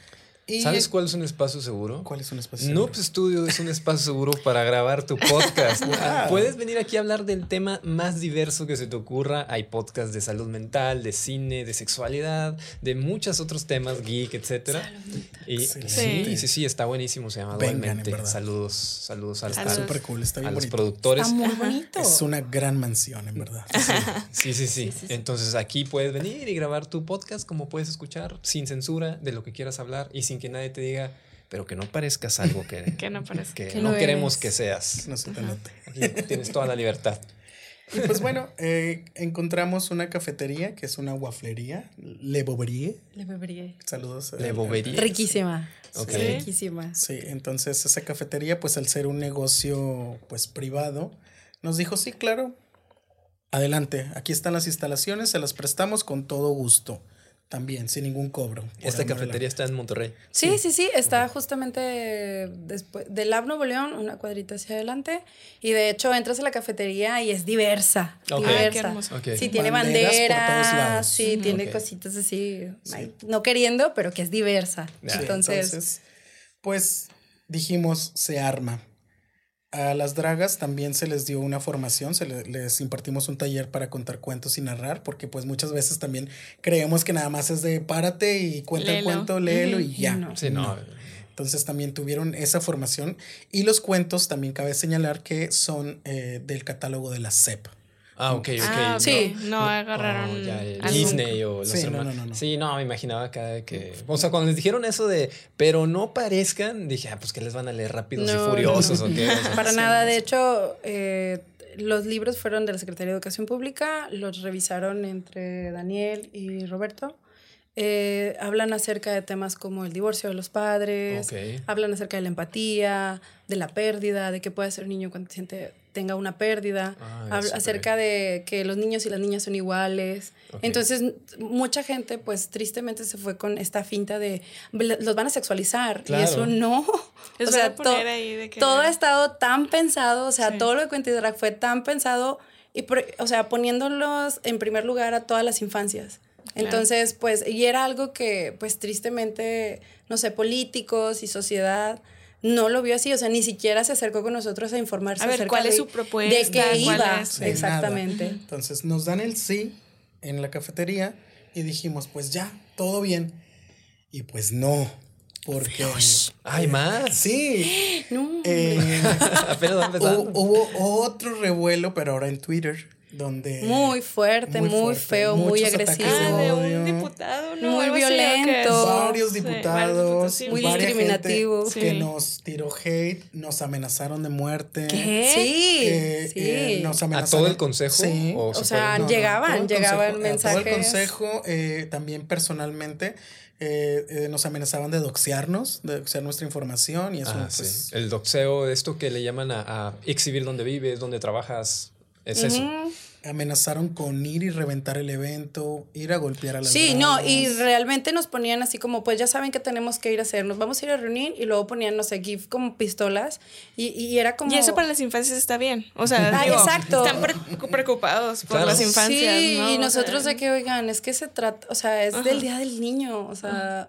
¿Sabes cuál es un espacio seguro? ¿Cuál es un espacio seguro? Noob Studio es un espacio seguro para grabar tu podcast. Puedes venir aquí a hablar del tema más diverso que se te ocurra. Hay podcasts de salud mental, de cine, de sexualidad, de muchos otros temas, geek, etc. Y sí, sí, sí, está buenísimo. Se llama Vengan, Saludos, saludos a, los productores. Está muy bonito. Es una gran mansión, en verdad. Sí, sí, sí. Entonces aquí puedes venir y grabar tu podcast como puedes escuchar, sin censura, de lo que quieras hablar y sin que nadie te diga, pero que no parezcas algo que, que no, que no, queremos que seas. No se te note. tienes toda la libertad. Y pues bueno, eh, encontramos una cafetería que es una waflería, Le Boberie. Le Boberie. Saludos. Le Boberie. Riquísima. Riquísima. Sí, entonces esa cafetería, pues al ser un negocio pues privado, nos dijo, sí, claro, adelante, aquí están las instalaciones, se las prestamos con todo gusto también, sin ningún cobro. Esta cafetería está en Monterrey. Sí, sí, sí, está justamente después del Lab Nuevo León, una cuadrita hacia adelante. Y de hecho entras a la cafetería y es diversa. Diversa. Sí, tiene banderas, sí, tiene cositas así, no queriendo, pero que es diversa. Entonces, pues dijimos, se arma. A las dragas también se les dio una formación, se les impartimos un taller para contar cuentos y narrar, porque pues muchas veces también creemos que nada más es de párate y cuenta el cuento, léelo y ya. Sí, no. Entonces también tuvieron esa formación y los cuentos también cabe señalar que son eh, del catálogo de la CEP. Ah, ok, ok. Ah, sí, no, agarraron oh, Disney o los sí, No, no, no, sí, no, me imaginaba cada que. O sea, cuando les dijeron eso de, pero no parezcan, dije, ah, pues que les van a leer rápidos y furiosos o qué. Para nada, de hecho, eh, los libros fueron de la Secretaría de Educación Pública, los revisaron entre Daniel y Roberto. Eh, hablan acerca de temas como el divorcio de los padres, hablan acerca de la empatía, de la pérdida, de qué puede ser un niño cuando siente, tenga una pérdida, ah, acerca de que los niños y las niñas son iguales. Entonces, mucha gente, pues tristemente se fue con esta finta de los van a sexualizar y eso no. o sea, todo ha estado tan pensado, o sea, todo lo de Quentin Drag fue tan pensado y, o sea, poniéndolos en primer lugar a todas las infancias. Entonces, pues, y era algo que, pues, tristemente, no sé, políticos y sociedad no lo vio así, o sea, ni siquiera se acercó con nosotros a informarse a ver, ¿cuál es su propuesta? De qué iba, exactamente. Entonces, nos dan el sí en la cafetería y dijimos, pues ya, todo bien. Y pues no, porque... ¿Hay más? Sí. No. Eh, hubo otro revuelo, pero ahora en Twitter donde muy fuerte, muy, feo, muy agresivo. Ah, de un diputado, ¿no? Muy violento. Varios diputados, muy discriminativo. Que nos tiró hate, nos amenazaron de muerte. ¿Qué? Sí. Eh, sí. Eh, nos amenazaron. ¿A todo el consejo? Sí. O, sea, llegaban, llegaban mensajes. A todo el consejo, eh, también personalmente. Eh, eh, nos amenazaban de doxearnos, de doxear nuestra información y eso. Ah, pues, El doxeo, esto que le llaman a, a exhibir dónde vives, dónde trabajas, es eso. Amenazaron con ir y reventar el evento, ir a golpear a las Sí, no, y realmente nos ponían así como, pues ya saben que tenemos que ir a hacer, nos vamos a ir a reunir y luego ponían, no sé, GIF como pistolas y, y era como... Y eso para las infancias está bien, o sea, ah, digo, exacto. están pre preocupados por Claro. las infancias. Sí, ¿no? y O nosotros sea, de que, oigan, es que se trata, o sea, es del Día del Niño, o sea...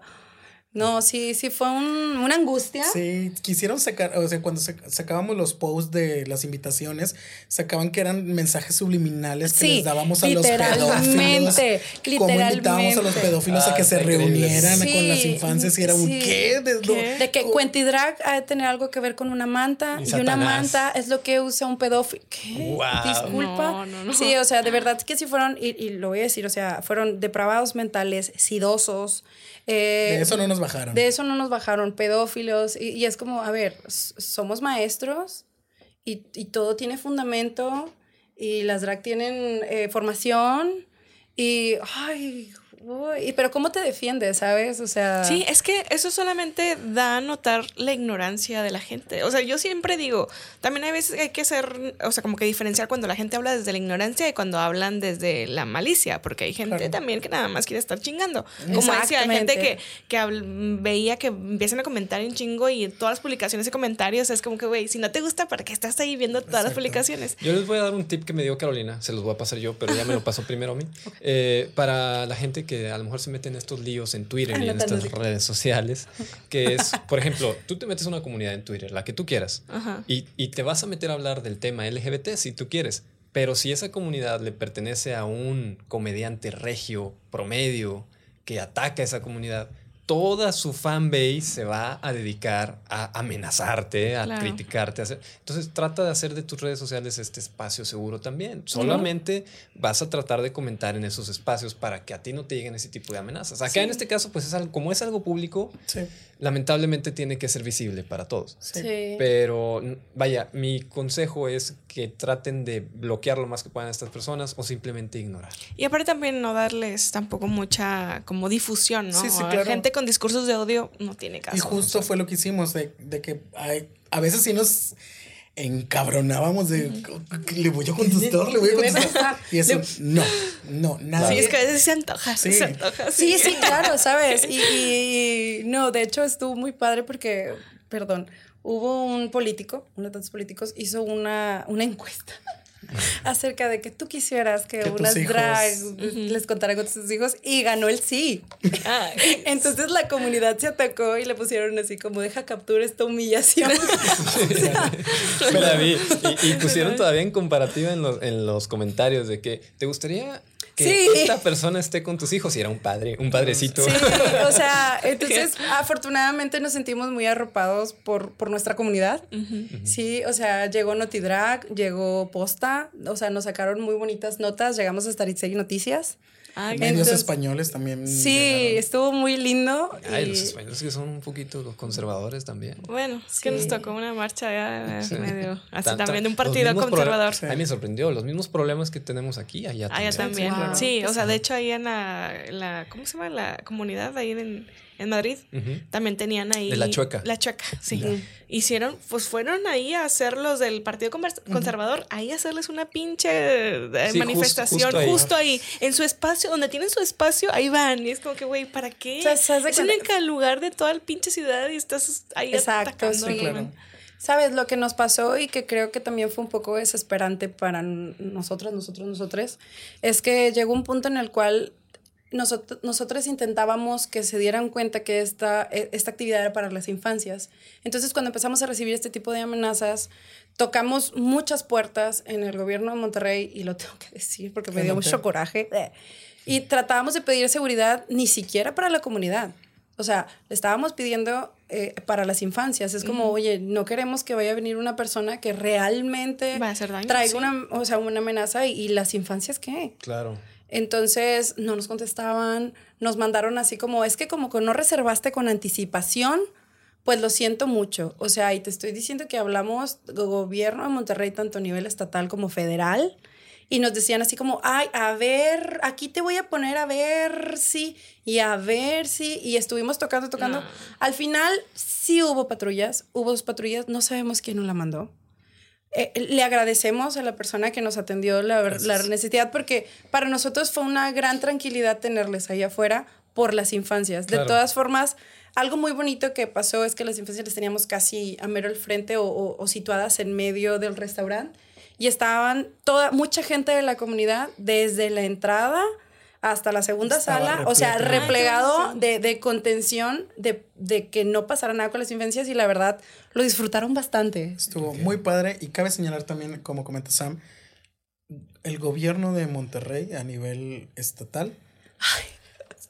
No, sí, sí fue un- una angustia. Sí, quisieron sacar, o sea, cuando sac- sacábamos los posts de las invitaciones, sacaban que eran mensajes subliminales que Sí, les dábamos a los pedófilos. literalmente, Cómo invitábamos a los pedófilos a que Ah, se reunieran Sí, con las infancias y era un sí. ¿qué? ¿De que Cuentidrag ha de tener algo que ver con una manta Y y, una manta es lo que usa un pedófilo. ¿Qué? Wow. Disculpa. No, no, no. Sí, o sea, de verdad que sí fueron, y, y lo voy a decir, o sea, fueron depravados mentales, sidosos. Eh, De eso no nos bajaron. de eso no nos bajaron, pedófilos. Y, y es como, a ver, somos maestros y, y todo tiene fundamento y las drag tienen eh, formación y, ay, uy, y- pero ¿cómo te defiendes, sabes? O sea... Sí, es que eso solamente da a notar la ignorancia de la gente. O sea, yo siempre digo, también hay veces que hay que ser, o sea, como que diferenciar cuando la gente habla desde la ignorancia y cuando hablan desde la malicia, porque hay gente Claro. también que nada más quiere estar chingando. Como decía, hay gente que, que veía que empiezan a comentar un chingo y todas las publicaciones y comentarios es como que, güey, si no te gusta, ¿para qué estás ahí viendo todas las publicaciones? Yo les voy a dar un tip que me dio Carolina, se los voy a pasar yo, pero ya me lo pasó primero a mí. Eh, para la gente que a lo mejor se mete en estos líos en Twitter y en estas redes sociales, que es, por ejemplo, tú te metes a una comunidad en Twitter, la que tú quieras, y, y te vas a meter a hablar del tema LGBT si tú quieres. Pero si esa comunidad le pertenece a un comediante regio promedio que ataca a esa comunidad, toda su fanbase se va a dedicar a amenazarte, a Claro. criticarte. a hacer- Entonces trata de hacer de tus redes sociales este espacio seguro también. Solamente vas a tratar de comentar en esos espacios para que a ti no te lleguen ese tipo de amenazas. Acá en este caso, pues es algo, como es algo público, Sí, lamentablemente tiene que ser visible para todos. sí. Sí. Pero vaya, mi consejo es que traten de bloquear lo más que puedan a estas personas o simplemente ignorar. Y aparte también no darles tampoco mucha como difusión, ¿no? Sí, sí, A claro. Gente con discursos de odio no tiene caso. Y justo fue lo que hicimos, de, de que hay- a veces sí nos encabronábamos de le voy a contestar, le voy a contestar. Y eso, no, no, nada. Sí, es que a veces se antoja, Sí. se antoja. Sí, sí, claro, ¿sabes? Y no, de hecho estuvo muy padre porque, perdón, hubo un político, uno de tantos políticos, hizo una, una encuesta acerca de que tú quisieras que, unas hijos- drags les contaran con sus hijos y ganó el sí. Ah, Entonces la comunidad se atacó y le pusieron así como deja captura esta humillación. Me la vi. Y, y pusieron todavía en comparativa en los, en los comentarios de que te gustaría que Sí. esta persona esté con tus hijos y era un padre, un padrecito. Sí, o sea, entonces afortunadamente nos sentimos muy arropados por, por nuestra comunidad. Sí, o sea, llegó Notidrag, llegó Posta, o sea, nos sacaron muy bonitas notas, llegamos hasta Arizegui Noticias. Ah, Medios Entonces- españoles también. Sí, llegaron. estuvo muy lindo. Ay, y- los españoles que son un poquito conservadores también. Bueno, es que Sí. nos tocó una marcha ya eh, Sí. medio así Tanto- también de un partido conservador. problemas- A mí me sorprendió, los mismos problemas que tenemos aquí, allá Allá también. también. Wow. Sí, o sea, de hecho ahí en la, en la- ¿cómo se llama? La comunidad ahí en, en Madrid. También tenían ahí. De la Chueca. La chueca, sí. Hicieron, pues fueron ahí a hacer los del Partido Conservador, ahí a hacerles una pinche eh, Sí, manifestación justo- justo justo, ahí. ahí. En su espacio, donde tienen su espacio, ahí van. Y es como que, güey, ¿para qué? O sea, ¿se hace es el lugar de toda la pinche ciudad y estás ahí Exacto, atacando. sí. Claro. ¿Sabes? Lo que nos pasó y que creo que también fue un poco desesperante para n- nosotros, nosotros, nosotros, es que llegó un punto en el cual nosotros, nosotros intentábamos que se dieran cuenta que esta, e- esta actividad era para las infancias. Entonces, cuando empezamos a recibir este tipo de amenazas, tocamos muchas puertas en el gobierno de Monterrey, y lo tengo que decir porque me dio mucho coraje, y tratábamos de pedir seguridad ni siquiera para la comunidad O sea, le estábamos pidiendo eh, para las infancias. Es como, oye, no queremos que vaya a venir una persona que realmente Va a hacer daño, traiga sí. una, o sea, una amenaza y, y las infancias qué. Claro. Entonces no nos contestaban, nos mandaron así como, es que como que no reservaste con anticipación, pues lo siento mucho. O sea, y te estoy diciendo que hablamos de gobierno de Monterrey tanto a nivel estatal como federal. Y nos decían así como, ay, a ver, aquí te voy a poner a ver si, y a ver si, y estuvimos tocando, tocando. No. Al final sí hubo patrullas, hubo dos patrullas, no sabemos quién nos la mandó. Eh, le agradecemos a la persona que nos atendió la, la necesidad porque para nosotros fue una gran tranquilidad tenerles ahí afuera por las infancias. Claro. De todas formas, algo muy bonito que pasó es que las infancias las teníamos casi a mero al frente o, o- o situadas en medio del restaurante y estaban toda mucha gente de la comunidad desde la entrada hasta la segunda Estaba sala, o sea. Ay, replegado emoción. de, de contención, de, de que no pasara nada con las infancias y la verdad lo disfrutaron bastante. Estuvo muy padre y cabe señalar también, como comenta Sam, el gobierno de Monterrey a nivel estatal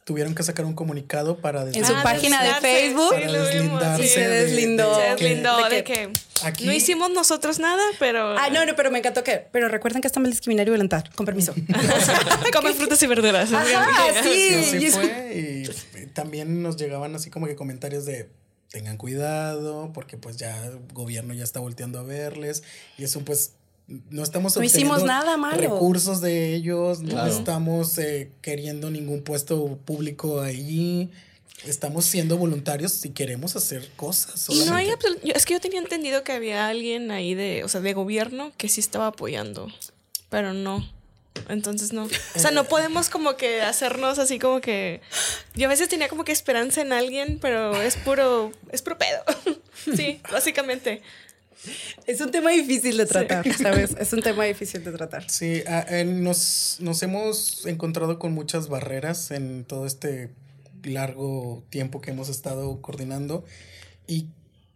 tuvieron que sacar un comunicado para En su Ah, página de deslizarse, Facebook. sí, lo vimos, deslindarse sí. se de- de deslindó. Se que- deslindó de de que- que Aquí- no hicimos nosotros nada, pero Ah, no, no, pero me encantó que. Pero recuerden que está mal discriminar y violentar. Con permiso. comen frutas y verduras. Ajá, sí. Sí, así y- fue. Y, y también nos llegaban así como que comentarios de tengan cuidado, porque pues ya el gobierno ya está volteando a verles. Y eso pues no estamos No hicimos nada malo. recursos de ellos, no estamos eh, queriendo ningún puesto público allí. Estamos siendo voluntarios si queremos hacer cosas. Y no hay yo- es que yo tenía entendido que había alguien ahí de, o sea, de gobierno que sí estaba apoyando, pero no. Entonces no. O sea, no podemos como que hacernos así como que yo a veces tenía como que esperanza en alguien, pero es puro es puro pedo. sí, básicamente. Es un tema difícil de tratar, ¿sabes? Es un tema difícil de tratar. Sí, eh, nos, nos hemos encontrado con muchas barreras en todo este largo tiempo que hemos estado coordinando y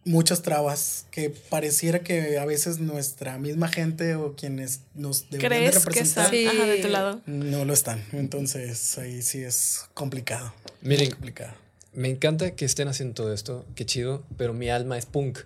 muchas trabas que pareciera que a veces nuestra misma gente o quienes nos deberían de ¿Crees que representar están Sí. ajá, de tu lado? no lo están. Entonces ahí sí es complicado. Miren, complicado. me encanta que estén haciendo todo esto, qué chido, pero mi alma es punk.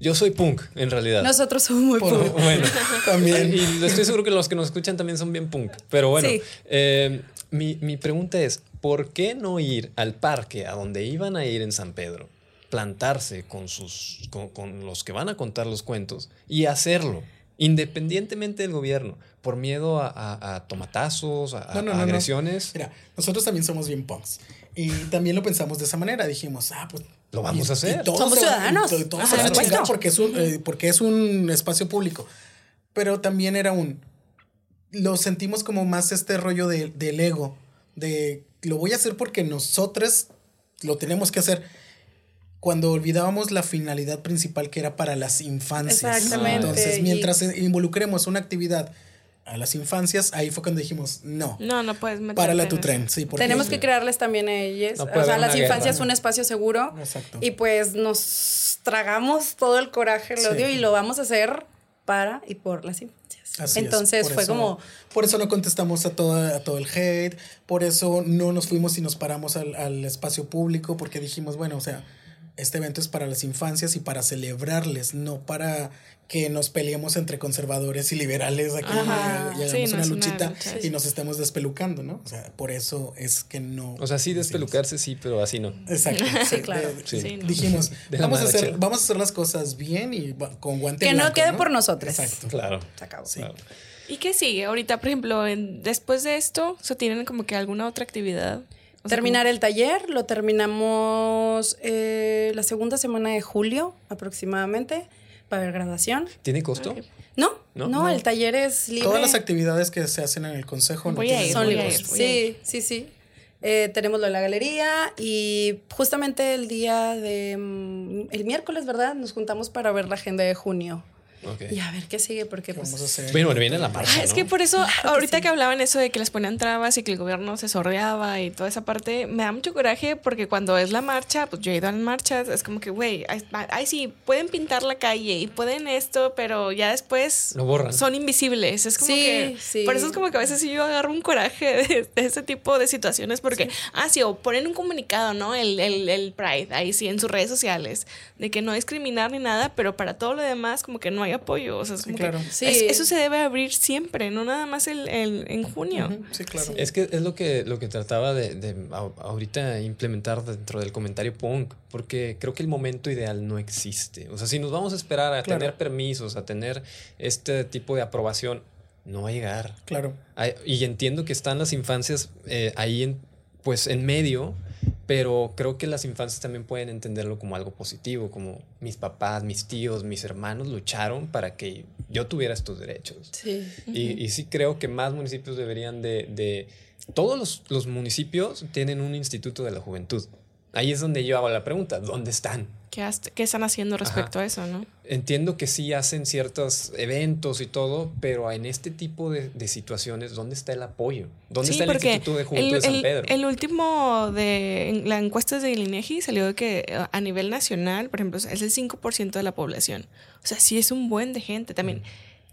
Yo soy punk, en realidad. Nosotros somos muy Por- punk. Bueno, También. y estoy seguro que los que nos escuchan también son bien punk. Pero bueno, Sí. eh, mi, mi pregunta es, ¿por qué no ir al parque a donde iban a ir en San Pedro? Plantarse con, sus, con, con los que van a contar los cuentos y hacerlo, independientemente del gobierno, por miedo a, a- a tomatazos, a, No, no, a no, no. agresiones. Mira, nosotros también somos bien punks. Y también lo pensamos de esa manera. Dijimos, ah, pues. Lo vamos y- a hacer. y todos Somos se ciudadanos. y todos Ajá, se van a porque es, un, eh, porque es un espacio público. Pero también era un. Lo sentimos como más este rollo de- del ego. De lo voy a hacer porque nosotros lo tenemos que hacer. Cuando olvidábamos la finalidad principal que era para las infancias. Exactamente, Entonces, y- mientras involucremos una actividad a las infancias, ahí fue cuando dijimos, no, No, no puedes meterte párala tu tren, sí. porque- Tenemos que crearles también a ellas, No o sea, las infancias guerra. un espacio seguro. Exacto. Y pues nos tragamos todo el coraje, el Sí. odio y lo vamos a hacer para y por las infancias. Así es, Entonces fue eso- como, Por eso no contestamos a, toda, a todo el hate, por eso no nos fuimos y nos paramos al, al espacio público, porque dijimos, bueno, o sea, este evento es para las infancias y para celebrarles, no para que nos peleemos entre conservadores y liberales aquí Ajá, y, sí, hagamos no una luchita lucha, y nos estemos despelucando, ¿no? O sea, por eso es que no. O sea, sí decimos. despelucarse, sí, pero así no. Exacto. Sí, claro. de- Sí. Sí, no. Dijimos, vamos a, hacer, chela. vamos a hacer las cosas bien y con guante Que no quede por nosotros. Exacto. Claro. se acabó. Sí. claro. ¿Y qué sigue? Ahorita, por ejemplo, en- después de esto, ¿o sea, ¿tienen como que alguna otra actividad? O sea, Terminar el taller, lo terminamos eh, la segunda semana de julio aproximadamente para ver graduación. ¿Tiene costo? No, ¿No? no, el taller es libre. Todas las actividades que se hacen en el consejo no ir, Son libres. Sí, sí, sí. Eh, tenemos lo de la galería y justamente el día de... mm, el miércoles, ¿verdad? Nos juntamos para ver la agenda de junio. Ok. Y a ver qué sigue, porque ¿Qué pues, vamos a hacer? Bueno, bueno, viene la marcha. Ah, es ¿no? que por eso, Claro que ahorita sí. que hablaban eso de que les ponían trabas y que el gobierno se sordeaba y toda esa parte, me da mucho coraje porque cuando es la marcha, pues yo he ido a las marchas, es como que, güey, ay, ay, sí, pueden pintar la calle y pueden esto, pero ya después Lo borran. son invisibles. Es como Sí, que, sí. por eso es como que a veces sí yo agarro un coraje de, de ese tipo de situaciones porque, ah, sí, o ponen un comunicado, ¿no? El, el, el Pride, ahí sí, en sus redes sociales, de que no discriminar ni nada, pero para todo lo demás como que no hay apoyo, o sea, es Sí, como claro. que Sí. es- eso se debe abrir siempre, no nada más el, el- en junio. Sí, claro. Es que es lo que, lo que trataba de, ahorita implementar dentro del comentario punk, porque creo que el momento ideal no existe. O sea, si nos vamos a esperar a Claro. tener permisos, a tener este tipo de aprobación, no va a llegar. Claro. Y entiendo que están las infancias eh, ahí en, pues en medio, pero creo que las infancias también pueden entenderlo como algo positivo, como mis papás, mis tíos, mis hermanos lucharon para que yo tuviera estos derechos. sí. Y, y sí creo que más municipios deberían de... de- todos los, los municipios tienen un instituto de la juventud. Ahí es donde yo hago la pregunta, ¿dónde están? ¿Qué, qué están haciendo respecto a eso, no? Entiendo que sí hacen ciertos eventos y todo, pero en este tipo de, de situaciones, ¿dónde está el apoyo? ¿Dónde Sí, está el Instituto de Juventud de San el, Pedro? el último de la encuesta de INEGI salió de que eh, a nivel nacional, por ejemplo, es el 5% de la población. O sea, sí es un buen de gente también.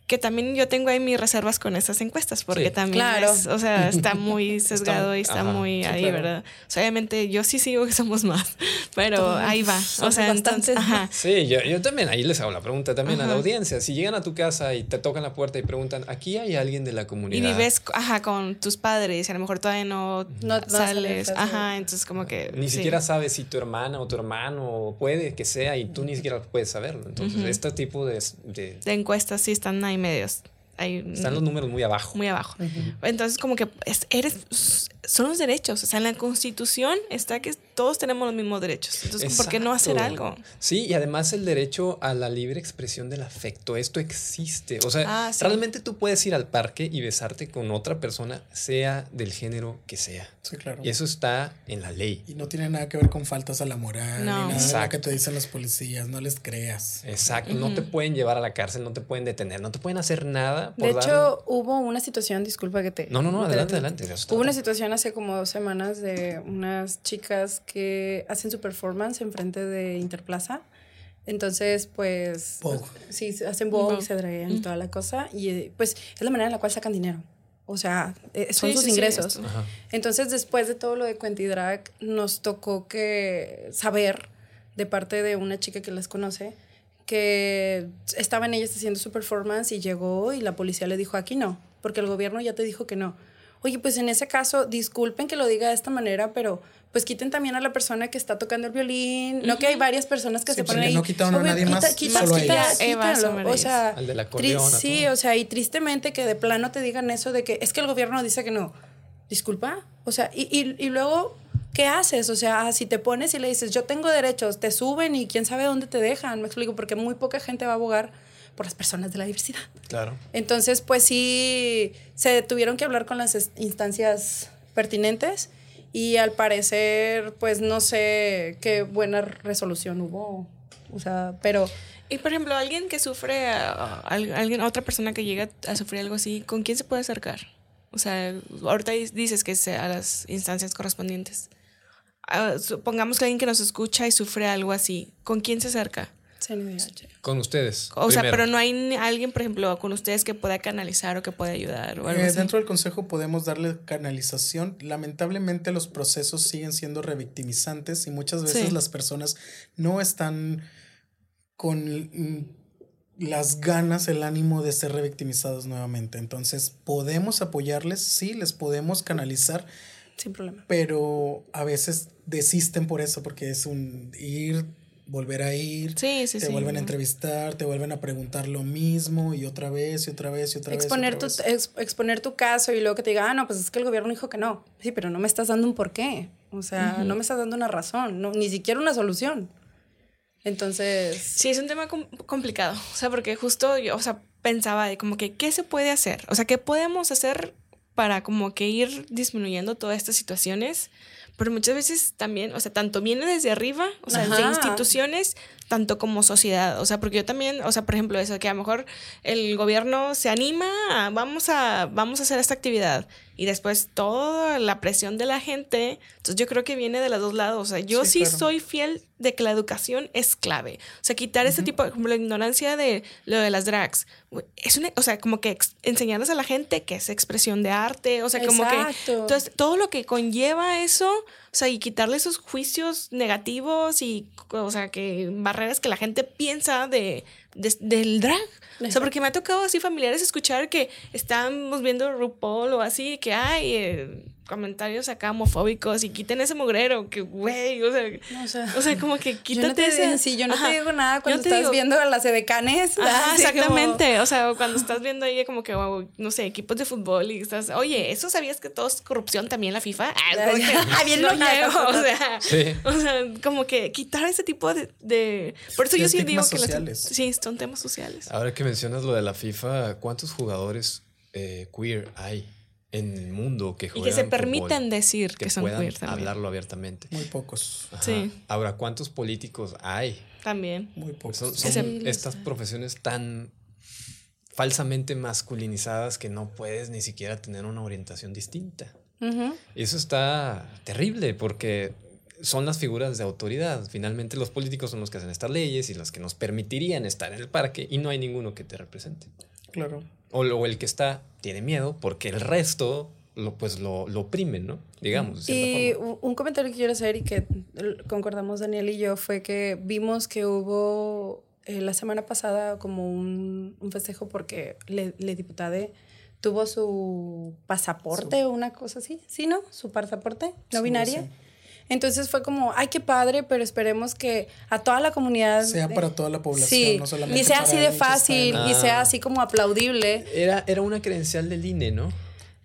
Que también yo tengo ahí mis reservas con esas encuestas, porque Sí. también Claro. es- o sea, está muy sesgado y está ajá, muy sí, ahí, claro. ¿verdad? O sea, obviamente yo sí sigo que somos más, pero Todos ahí va. O sea, entonces, ajá. Sí, yo, yo también ahí les hago la pregunta también a la Ajá. audiencia. Si llegan a tu casa y te tocan la puerta y preguntan, ¿aquí hay alguien de la Y comunidad? vives, ajá, con tus padres y a lo mejor todavía no, No- no sales. Ajá, entonces como que... Ni sí. siquiera sabes si tu hermana o tu hermano puede que sea y tú ni siquiera puedes saberlo. Entonces, Ujú. este tipo de, de- De encuestas sí están ahí medios. Están los números muy abajo. muy abajo. Entonces, como que es- eres, son los derechos. O sea, en la constitución está que todos tenemos los mismos derechos. Entonces, ¿por qué no hacer algo? Sí, y además el derecho a la libre expresión del afecto. Esto existe. O sea, Ah, sí. realmente tú puedes ir al parque y besarte con otra persona, sea del género que sea. Sí, claro. Y eso está en la ley. Y no tiene nada que ver con faltas a la moral, No. ni nada de lo que te dicen los policías, no les creas. Exacto. No te pueden llevar a la cárcel, no te pueden detener, no te pueden hacer nada. Por De dar- hecho, hubo una situación, disculpa que te... No, no, no, te- adelante, te- adelante. de eso Hubo una situación hace como dos semanas de unas chicas que hacen su performance enfrente de Interplaza. Entonces, pues... Vogue. Sí, hacen Vogue, Vogue. se draguean y toda la cosa. Y eh, pues es la manera en la cual sacan dinero. O sea, eh, son Sí, sus sí, sí, ingresos. Ajá. Entonces, después de todo lo de Quentidrag, nos tocó que saber de parte de una chica que las conoce que estaban ellas haciendo su performance y llegó y la policía le dijo aquí no, porque el gobierno ya te dijo que no. Oye, pues en ese caso, disculpen que lo diga de esta manera, pero pues quiten también a la persona que está tocando el violín. No que hay varias personas que Sí, se porque ponen ahí. no quitaron a "Oye, nadie más, quita, solo a quita, ellas". Eva quítalo". O sea, Al del tri- acordeón, a sí, o sea, y tristemente que de plano te digan eso de que es que el gobierno dice que no. Disculpa. O sea, y, y, y luego, ¿qué haces? O sea, si te pones y le dices, yo tengo derechos, te suben y quién sabe dónde te dejan. Me explico, porque muy poca gente va a abogar por las personas de la diversidad. Claro. Entonces, pues sí, se tuvieron que hablar con las instancias pertinentes y al parecer, pues no sé qué buena resolución hubo. O sea, pero Y por ejemplo, alguien que sufre, a, al- alguien, otra persona que llega a sufrir algo así, ¿con quién se puede acercar? O sea, ahorita dices que sea a las instancias correspondientes. Ah, supongamos que alguien que nos escucha y sufre algo así, ¿con quién se acerca? CNDH. Con ustedes. O sea, pero no hay alguien, por ejemplo, con ustedes que pueda canalizar o que pueda ayudar o algo Eh, así. dentro del consejo podemos darle canalización. Lamentablemente los procesos siguen siendo revictimizantes y muchas veces Sí. las personas no están con las ganas, el ánimo de ser revictimizados nuevamente. Entonces, podemos apoyarles, sí, les podemos canalizar, Sin problema. pero a veces desisten por eso, porque es un ir, volver a ir. Sí, sí, te sí. vuelven a entrevistar, te vuelven a preguntar lo mismo y otra vez y otra vez y otra Exponer tu, vez. otra vez. ex- exponer tu caso y luego que te diga, ah, no, pues es que el gobierno dijo que no. Sí, pero no me estás dando un porqué. O sea, no me estás dando una razón, no, ni siquiera una solución. Entonces, Sí, es un tema com- complicado. O sea, porque justo yo, o sea, pensaba de como que, ¿qué se puede hacer? O sea, ¿qué podemos hacer para como que ir disminuyendo todas estas situaciones? Pero muchas veces también, o sea, tanto viene desde arriba, o sea, de Ajá. instituciones, tanto como sociedad. O sea, porque yo también, o sea, por ejemplo, eso, que a lo mejor el gobierno se anima, a, vamos a, vamos a hacer esta actividad. Y después toda la presión de la gente. Entonces yo creo que viene de los dos lados. O sea, yo sí, Sí, claro. soy fiel de que la educación es clave. O sea, quitar ese tipo, de- como la ignorancia de lo de las drags. Es una, o sea, como que enseñarles a la gente que es expresión de arte. O sea, como que Exacto. entonces, todo lo que conlleva eso, o sea, y quitarle esos juicios negativos y, o sea, que barreras que la gente piensa de, de- del drag. O sea, porque me ha tocado así familiares escuchar que estamos viendo RuPaul o así, que hay eh, comentarios acá homofóbicos y quiten ese mugrero, que güey, o sea, No, o sea, o sea, como que Yo no quítate te, ese. sí, yo no Ajá. te digo nada cuando estás digo- viendo a las edecanes. Ajá, como- exactamente. O sea, cuando estás viendo ahí como que, wow, no sé, equipos de fútbol y estás, oye, ¿eso sabías que todo es corrupción también la FIFA? Ah, Ah, bien no o sea, Sí. o sea, como que quitar ese tipo de... de- por eso De yo sí digo que las- sociales. sí, son temas sociales. Ahora que mencionas lo de la FIFA, ¿cuántos jugadores eh, queer hay en el mundo que Y juegan que se fútbol, permitan decir que, son queer también. hablarlo abiertamente? Muy pocos. Ajá. Sí. Ahora, ¿cuántos políticos hay? También. Muy pocos. Son, estas profesiones tan falsamente masculinizadas que no puedes ni siquiera tener una orientación distinta. Ujú. Y eso está terrible porque son las figuras de autoridad. Finalmente los políticos son los que hacen estas leyes y los que nos permitirían estar en el parque y no hay ninguno que te represente. Claro. O, el que está tiene miedo porque el resto lo, pues lo, lo oprimen, ¿no? Digamos. Y forma. un comentario que quiero hacer y que concordamos Daniel y yo fue que vimos que hubo eh, la semana pasada como un, un festejo porque le, le diputade tuvo su pasaporte o una cosa así, ¿sí, no? Su pasaporte no Sí, binaria. sí. Entonces fue como, ay, qué padre, pero esperemos que a toda la comunidad... Sea para toda la población, Sí, no solamente y sea para así de fácil en- y sea Ah. así como aplaudible. Era, era una credencial del INE, ¿no?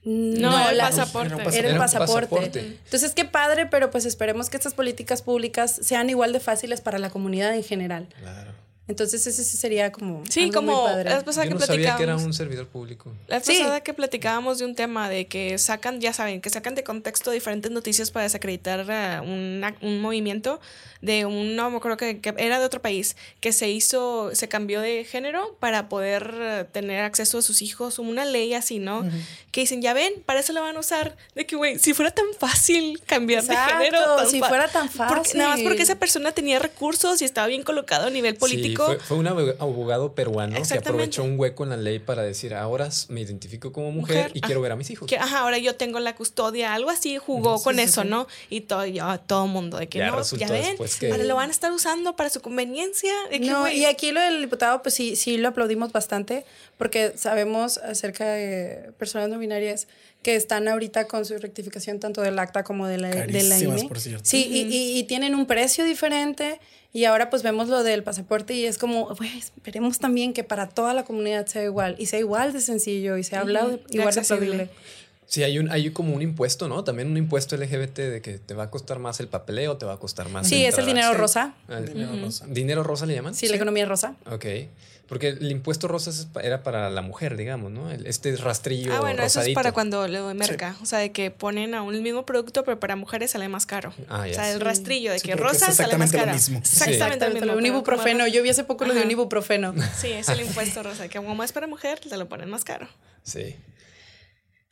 No, el pasaporte. Era el pasaporte. pasaporte. Entonces, qué padre, pero pues esperemos que estas políticas públicas sean igual de fáciles para la comunidad en general. Claro. Entonces, ese sí sería como. Sí, algo muy como padre. la vez pasada Yo que no sabía que era platicábamos. un servidor público. La vez Sí. pasada que platicábamos de un tema de que sacan, ya saben, que sacan de contexto diferentes noticias para desacreditar un movimiento de un, no me acuerdo que, que era de otro país, que se hizo, se cambió de género para poder tener acceso a sus hijos, una ley así, ¿no? Que dicen, ya ven, para eso lo van a usar. De que, güey, si fuera tan fácil cambiar Exacto, de género. tan si fuera tan porque- nada más fácil. porque esa persona tenía recursos y estaba bien colocado a nivel político. Sí, fue, fue un abog- abogado peruano que aprovechó un hueco en la ley para decir, ahora me identifico como mujer, Mujer, y ah, quiero ver a mis hijos. que ajá, ahora yo tengo la custodia, algo así, jugó Sí, con sí, eso, sí. ¿no? Y todo, ya, todo mundo, de que Ya no, ya ven, después que- ahora lo van a estar usando para su conveniencia. No, y aquí lo del diputado, pues sí, sí lo aplaudimos bastante, porque sabemos acerca de personas no binarias que están ahorita con su rectificación tanto del acta como de la, de la INE. por cierto. Sí, y, y- y tienen un precio diferente. Y ahora pues vemos lo del pasaporte y es como, güey, esperemos también que para toda la comunidad sea igual y sea igual de sencillo y sea hablado Ujú, igual de accesible. Sí, hay, un, hay como un impuesto, ¿no? También un impuesto LGBT de que te va a costar más el papeleo, te va a costar más. Sí, es el dinero Sí. rosa. Ah, Dinero rosa. ¿Dinero rosa le llaman? Sí, la economía rosa. Ok. Porque el impuesto rosa era para la mujer, digamos, ¿no? El- Este rastrillo Ah, bueno, eso es rosadito. para cuando lo de merca. O sea, de que ponen a un mismo producto, pero para mujeres sale más caro. Ah, ya o sea, el rastrillo de Sí, que rosa sale más exactamente lo caro. mismo. Exactamente lo mismo. un ibuprofeno. Yo vi hace poco lo de un ibuprofeno. Sí, es el impuesto rosa, que como es para mujer, te lo ponen más caro. Sí.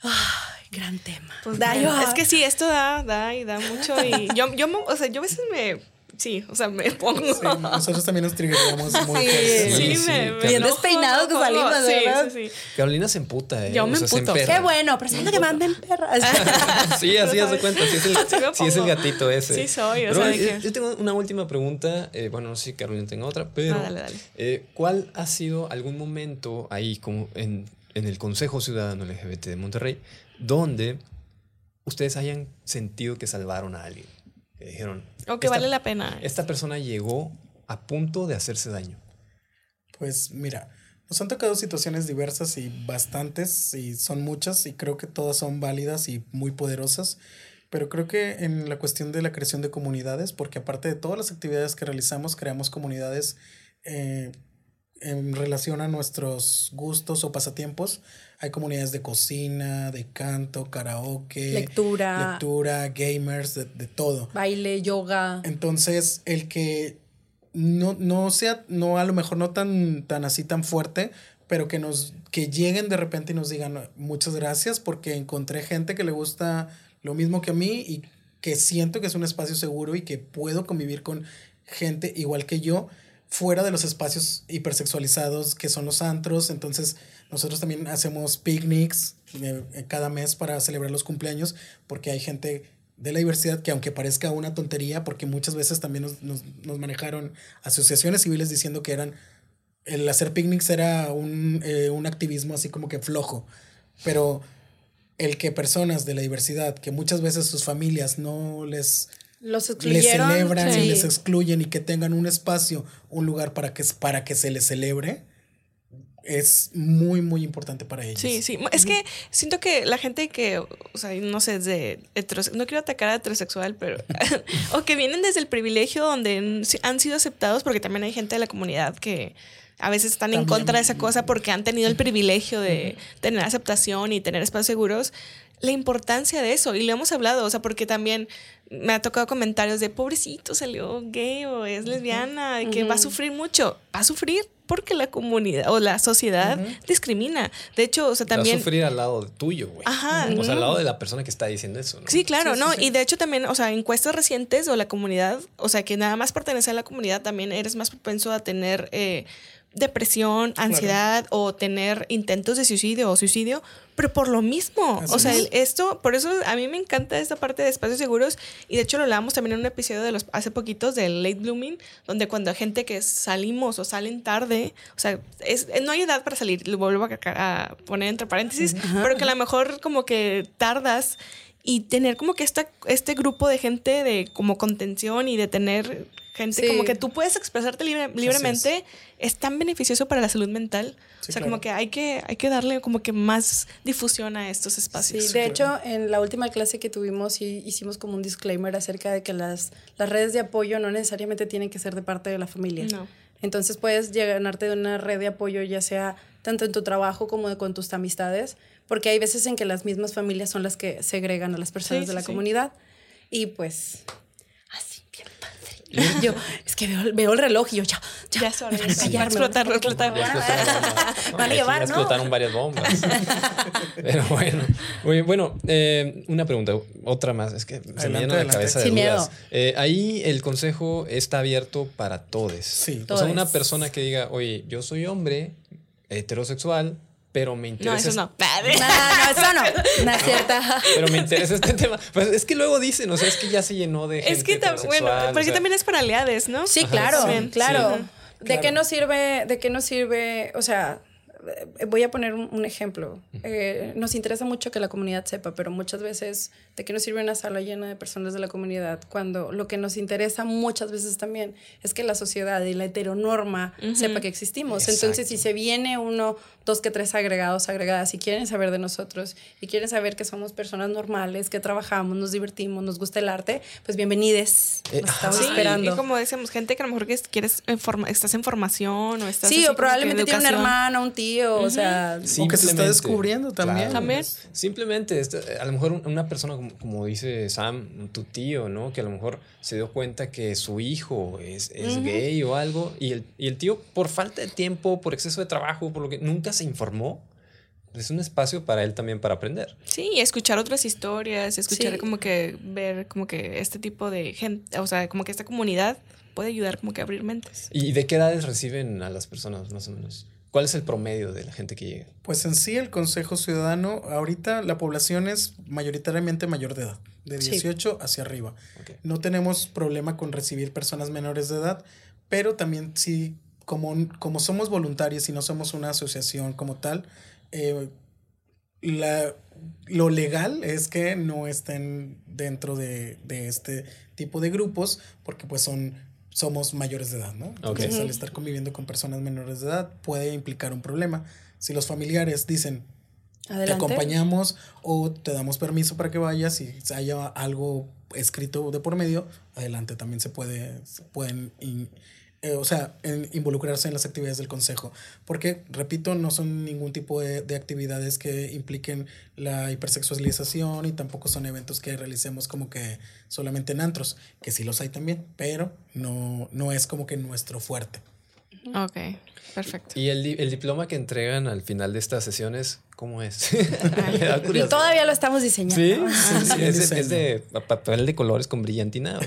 Ay, gran tema. Pues Da, yo- es que sí, esto da, da y da mucho. Y yo, yo, me- o sea, yo a veces me, sí, o sea, me pongo. Sí, nosotros también nos triggeramos muy Sí. fuerte. Sí, Sí, me, sí. me Bien enojo, despeinados que me salimos, sí, ¿verdad? Sí, sí. Carolina se emputa, ¿eh? Yo me se emputo. emperra. Qué bueno, pero siento que manden perras. sí, así hace cuenta. Sí es, el, me sí es el gatito ese. Sí soy, o Pero sea, yo, yo tengo una última pregunta. eh, bueno, no sé si Carolina tenga otra, pero. Ah, dale, dale. eh, ¿Cuál ha sido algún momento ahí, como en, en el Consejo Ciudadano LGBT de Monterrey, donde ustedes hayan sentido que salvaron a alguien? Que dijeron. O que "Esta- vale la pena. Esta persona llegó a punto de hacerse daño. Pues mira, nos han tocado situaciones diversas y bastantes, y son muchas, y creo que todas son válidas y muy poderosas. Pero creo que en la cuestión de la creación de comunidades, porque aparte de todas las actividades que realizamos, creamos comunidades eh, en relación a nuestros gustos o pasatiempos, hay comunidades de cocina, de canto, karaoke, lectura, lectura gamers, de, de todo. Baile, yoga. Entonces, el que no, no sea, no a lo mejor no tan, tan así tan fuerte, pero que nos, que lleguen de repente y nos digan muchas gracias porque encontré gente que le gusta lo mismo que a mí y que siento que es un espacio seguro y que puedo convivir con gente igual que yo fuera de los espacios hipersexualizados que son los antros. Entonces, nosotros también hacemos picnics eh, cada mes para celebrar los cumpleaños porque hay gente de la diversidad que aunque parezca una tontería, porque muchas veces también nos, nos, nos manejaron asociaciones civiles diciendo que eran, el hacer picnics era un, eh, un activismo así como que flojo, pero el que personas de la diversidad, que muchas veces sus familias no les los les celebran sí. y les excluyen y que tengan un espacio, un lugar para que, para que se les celebre, es muy, muy importante para ellos. Sí, sí. Es que siento que la gente que, o sea, no sé, de heterosexual, no quiero atacar a heterosexual, pero, o que vienen desde el privilegio donde han sido aceptados, porque también hay gente de la comunidad que a veces están también. en contra de esa cosa porque han tenido el privilegio de tener aceptación y tener espacios seguros. La importancia de eso, y lo hemos hablado, o sea, porque también me ha tocado comentarios de pobrecito, salió gay o es lesbiana, de que uh -huh. va a sufrir mucho. Va a sufrir porque la comunidad o la sociedad uh -huh. discrimina. De hecho, o sea, también. Va a sufrir al lado tuyo, güey. Ajá. O sea, al lado de la persona que está diciendo eso, ¿no? Sí, claro, sí, no. Sí, sí. Y de hecho, también, o sea, encuestas recientes o la comunidad, o sea, que nada más pertenece a la comunidad, también eres más propenso a tener. Eh, depresión, ansiedad claro. o tener intentos de suicidio o suicidio, pero por lo mismo. Así o sea, es. esto, por eso a mí me encanta esta parte de espacios seguros y de hecho lo hablábamos también en un episodio de los hace poquitos del late blooming, donde cuando hay gente que salimos o salen tarde, o sea, es, no hay edad para salir, lo vuelvo a, a poner entre paréntesis, Ajá. pero que a lo mejor como que tardas y tener como que esta, este grupo de gente de como contención y de tener gente sí. como que tú puedes expresarte libre, libremente es. es. tan beneficioso para la salud mental. Sí, o sea, claro. como que hay, que hay que darle como que más difusión a estos espacios. Sí, de hecho, en la última clase que tuvimos hicimos como un disclaimer acerca de que las, las redes de apoyo no necesariamente tienen que ser de parte de la familia. No. Entonces puedes llenarte de una red de apoyo ya sea tanto en tu trabajo como de, con tus amistades, porque hay veces en que las mismas familias son las que segregan a las personas sí, de la sí, comunidad. Y pues así, bien padre. yo, es que veo, veo, el reloj y yo, ya, ya, ya es hora, ya, ya, explotar, explotar. Van a llevar, ¿no? explotaron varias bombas. Pero bueno, muy, bueno eh, una pregunta, otra más, es que adelante, se me llena la cabeza de Sin dudas. Eh, ahí el consejo está abierto para todos. Sí, o sea, una persona que diga, oye, yo soy hombre, heterosexual, pero me interesa. No, eso no. no, no, eso no. No es cierta. Pero me interesa este tema. Pues es que luego dicen, o sea, es que ya se llenó de gente. Es que bueno, porque o sea, también es para aliades, ¿no? Sí, claro, sí, claro. Sí. ¿De claro. qué nos sirve? ¿De qué nos sirve? O sea, voy a poner un, ejemplo. Eh, nos interesa mucho que la comunidad sepa, pero muchas veces, ¿de qué nos sirve una sala llena de personas de la comunidad? Cuando lo que nos interesa muchas veces también es que la sociedad y la heteronorma uh -huh. sepa que existimos. Exacto. Entonces, si se viene uno, dos que tres agregados, agregadas, y quieren saber de nosotros, y quieren saber que somos personas normales, que trabajamos, nos divertimos, nos gusta el arte, pues bienvenides. Eh, nos estamos sí, esperando. Y como decíamos, gente que a lo mejor quieres estás en formación o estás Sí, o probablemente tiene una hermana, un tío uh -huh. o sea, o que se está descubriendo también. Claro, también. Simplemente, este, a lo mejor una persona como, como, dice Sam, tu tío, ¿no? Que a lo mejor se dio cuenta que su hijo es, es uh -huh. gay o algo y el, y el tío por falta de tiempo, por exceso de trabajo, por lo que nunca se informó es un espacio para él también para aprender. Sí, escuchar otras historias, escuchar sí. como que ver como que este tipo de gente, o sea, como que esta comunidad puede ayudar como que a abrir mentes. ¿Y de qué edades reciben a las personas más o menos? ¿Cuál es el promedio de la gente que llega? Pues en sí el Consejo Ciudadano, ahorita la población es mayoritariamente mayor de edad, de 18 sí. hacia arriba. Okay. No tenemos problema con recibir personas menores de edad, pero también sí, como, como somos voluntarios y no somos una asociación como tal, eh, la, lo legal es que no estén dentro de, de este tipo de grupos porque pues son somos mayores de edad, ¿no? Entonces, okay. al estar conviviendo con personas menores de edad puede implicar un problema. Si los familiares dicen, Adelante. te acompañamos o te damos permiso para que vayas y haya algo escrito de por medio, adelante también se puede, se pueden in, eh, o sea, en involucrarse en las actividades del consejo. Porque, repito, no son ningún tipo de, de, actividades que impliquen la hipersexualización y tampoco son eventos que realicemos como que solamente en antros, que sí los hay también, pero no, no es como que nuestro fuerte. Ok, perfecto. ¿Y el, el diploma que entregan al final de estas sesiones, cómo es? y todavía lo estamos diseñando. Sí, sí, sí es, es, de papel de colores con brillantina.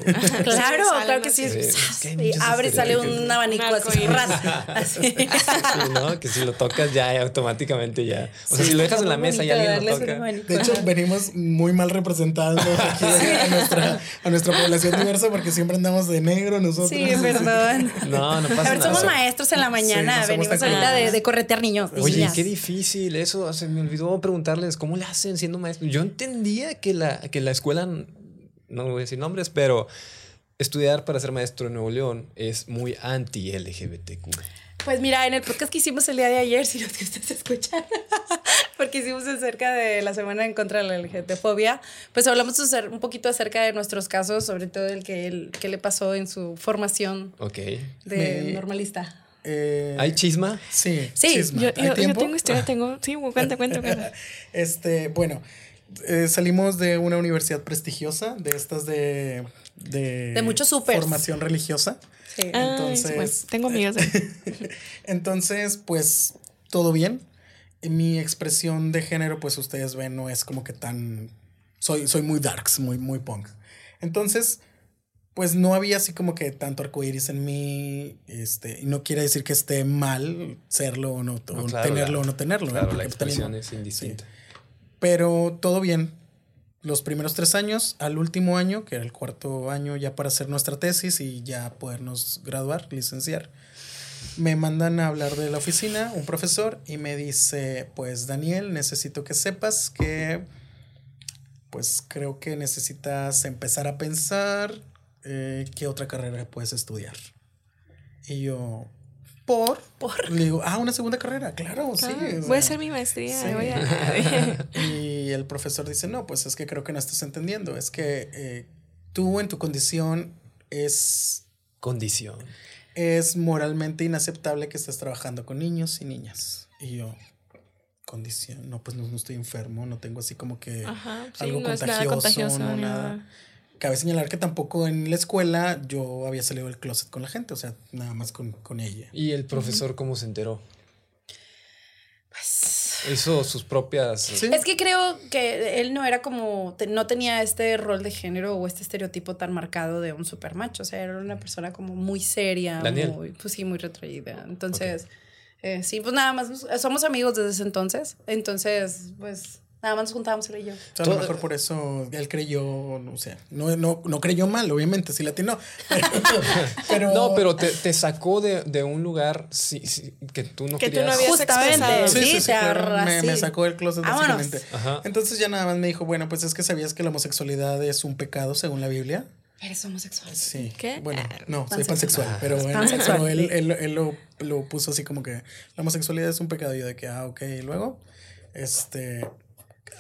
claro, claro que sí. sí. y abre y sale un abanico así, así. ¿no? Que si lo tocas ya automáticamente ya. O sea, si lo dejas en la mesa y alguien lo toca. De hecho, venimos muy mal representados aquí a nuestra, a nuestra población diversa porque siempre andamos de negro nosotros. Sí, perdón. No, no pasa a ver, nada. Somos maestros en la mañana, sí, venimos ahorita de, de, corretear niños. Oye, qué difícil eso. Se me olvidó preguntarles cómo le hacen siendo maestro. Yo entendía que la, que la escuela, no voy a decir nombres, pero estudiar para ser maestro en Nuevo León es muy anti-LGBTQ. Pues mira, en el podcast que hicimos el día de ayer, si los que ustedes escuchan, porque hicimos acerca de la semana en contra de la LGBTfobia, pues hablamos un poquito acerca de nuestros casos, sobre todo el que, el, que le pasó en su formación okay. de Me, normalista. Eh, ¿Hay chisma? Sí, sí. Chisma. Yo, ¿Hay yo, tiempo? yo tengo historia, tengo. Sí, cuenta, cuenta, cuenta. este, bueno, eh, salimos de una universidad prestigiosa, de estas de. De, de muchos supers. Formación religiosa. Sí. Entonces. Ay, bueno, tengo amigas. De... Entonces, pues, todo bien. Mi expresión de género, pues ustedes ven, no es como que tan. Soy, soy muy darks, muy, muy punk. Entonces, pues no había así como que tanto arcoíris en mí. Este, y no quiere decir que esté mal serlo o no, No, o claro, tenerlo la- o no tenerlo. Claro, ¿no? la también- expresión es indistinta. Pero todo bien. Los primeros tres años, al último año, que era el cuarto año ya para hacer nuestra tesis y ya podernos graduar, licenciar, me mandan a hablar de la oficina un profesor y me dice, pues Daniel, necesito que sepas que, pues creo que necesitas empezar a pensar eh, qué otra carrera puedes estudiar. Y yo, ¿por? Por. Le digo, ah, una segunda carrera, claro, sí. Ah, o voy a hacer mi maestría. sí. Voy a... Y el profesor dice, no, pues es que creo que no estás entendiendo. Es que eh, tú en tu condición es, Condición. es moralmente inaceptable que estés trabajando con niños y niñas. Y yo, condición, no, pues no, no estoy enfermo, no tengo así como que Ajá, sí, algo no es nada contagioso, contagioso. no nada. nada. Cabe señalar que tampoco en la escuela yo había salido del closet con la gente, o sea, nada más con, con ella. ¿Y el profesor cómo se enteró? Pues, Hizo sus propias. Sí. Es que creo que él no era como, no tenía este rol de género o este estereotipo tan marcado de un supermacho. O sea, era una persona como muy seria, Daniel. muy, pues sí, muy retraída. Entonces, eh, sí, pues nada más, somos amigos desde ese entonces. Entonces, pues nada más nos juntábamos él y yo. O sea, a lo Todo- mejor por eso él creyó, no sé, no, no, no creyó mal, obviamente, sí latinó. Pero, pero- No, pero te, te sacó de, de un lugar sí, sí, que tú no Que tú querías. no habías Justamente. expresado. Sí, sí, Sí, claro, me, me sacó del closet Vámonos. básicamente. Ajá. Entonces ya nada más me dijo, bueno, pues es que sabías que la homosexualidad es un pecado según la Biblia. Eres homosexual. Sí. ¿Qué? Bueno, no, soy Pansexual. pansexual, pero, Pansexual, pero él, él- él lo, lo puso así como que la homosexualidad es un pecado. Y yo de que, ah, ok, y luego, este,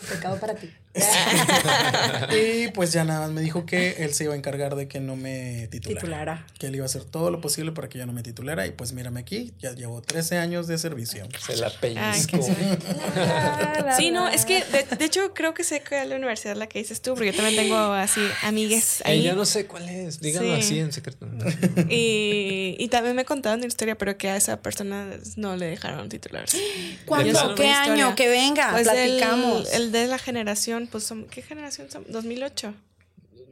Pecado para ti. y pues ya nada más me dijo que él se iba a encargar de que no me titulara. Titulara. Que él iba a hacer todo lo posible para que yo no me titulara. Y pues mírame aquí, ya llevo 13 años de servicio. Se la pellizco. Sí, no, es que de, de hecho creo que sé que es la universidad la que dices tú, porque yo también tengo así amigues ahí. ya no sé cuál es. Díganlo Sí. así en secreto. Y, y también me contaron una historia, pero que a esa persona no le dejaron titularse. ¿Cuándo? Yo ¿Qué año? Que venga, Pues el, platicamos. el de la generación, pues son- ¿qué generación son? 2008.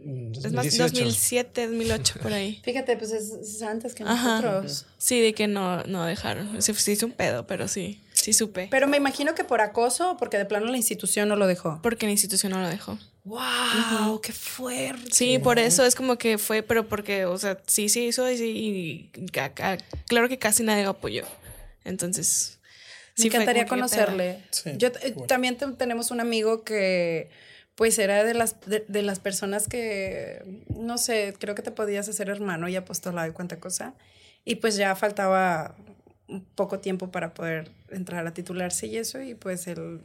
Es más, 2018. 2007, 2008, por ahí. Fíjate, pues es, es antes que Ajá. nosotros. Sí, de que no, no dejaron. Se, se hizo un pedo, pero sí, sí supe. Pero me imagino que por acoso o porque de plano la institución no lo dejó. Porque la institución no lo dejó. ¡Wow! ¡Qué fuerte! Sí, por eso es como que fue, pero porque, o sea, sí se hizo y, sí, y claro que casi nadie lo apoyó. Entonces, Me sí encantaría como que, ¿qué conocerle. Sí, Yo igual. también te- tenemos un amigo que pues era de las de, de las personas que no sé, creo que te podías hacer hermano y apostolado y cuánta cosa. Y pues ya faltaba un poco tiempo para poder entrar a titularse y eso y pues él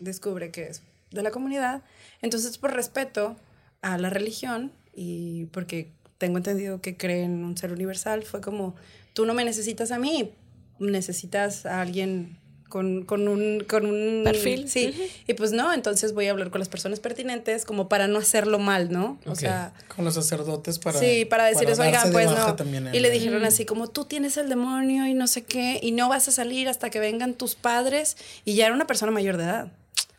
descubre que es de la comunidad. Entonces, por respeto a la religión y porque tengo entendido que cree en un ser universal, fue como, tú no me necesitas a mí, necesitas a alguien con, con, un, con un perfil. Sí. Y pues no, entonces voy a hablar con las personas pertinentes como para no hacerlo mal, ¿no? O sea. Con los sacerdotes para. Sí, para decirles, oigan, pues no. Y le dijeron así como tú tienes el demonio y no sé qué, y no vas a salir hasta que vengan tus padres. Y ya era una persona mayor de edad.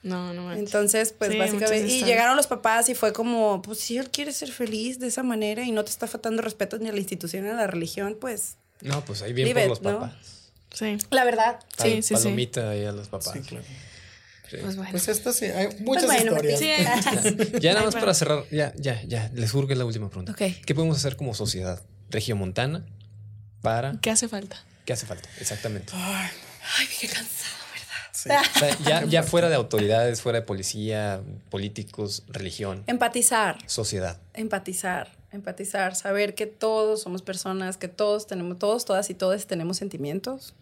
No, no manches. Entonces, pues básicamente. Y llegaron los papás y fue como, pues si él quiere ser feliz de esa manera y no te está faltando respeto ni a la institución ni a la religión, pues. No, pues ahí bien por los papás. Sí. La verdad. Sí, sí, Palomita ahí a los papás. Sí, claro. Pues bueno. Pues esto sí, hay muchas pues historias. ya, ya, nada más para cerrar, ya, ya, ya, les surge la última pregunta. ¿Qué podemos hacer como sociedad regiomontana para... ¿Qué hace falta? ¿Qué hace falta? Exactamente. Ay, ay qué cansado, ¿verdad? Sí. O sea, ya, ya fuera de autoridades, fuera de policía, políticos, religión. Empatizar. Sociedad. Empatizar empatizar, saber que todos somos personas, que todos tenemos, todos, todas y todos tenemos sentimientos.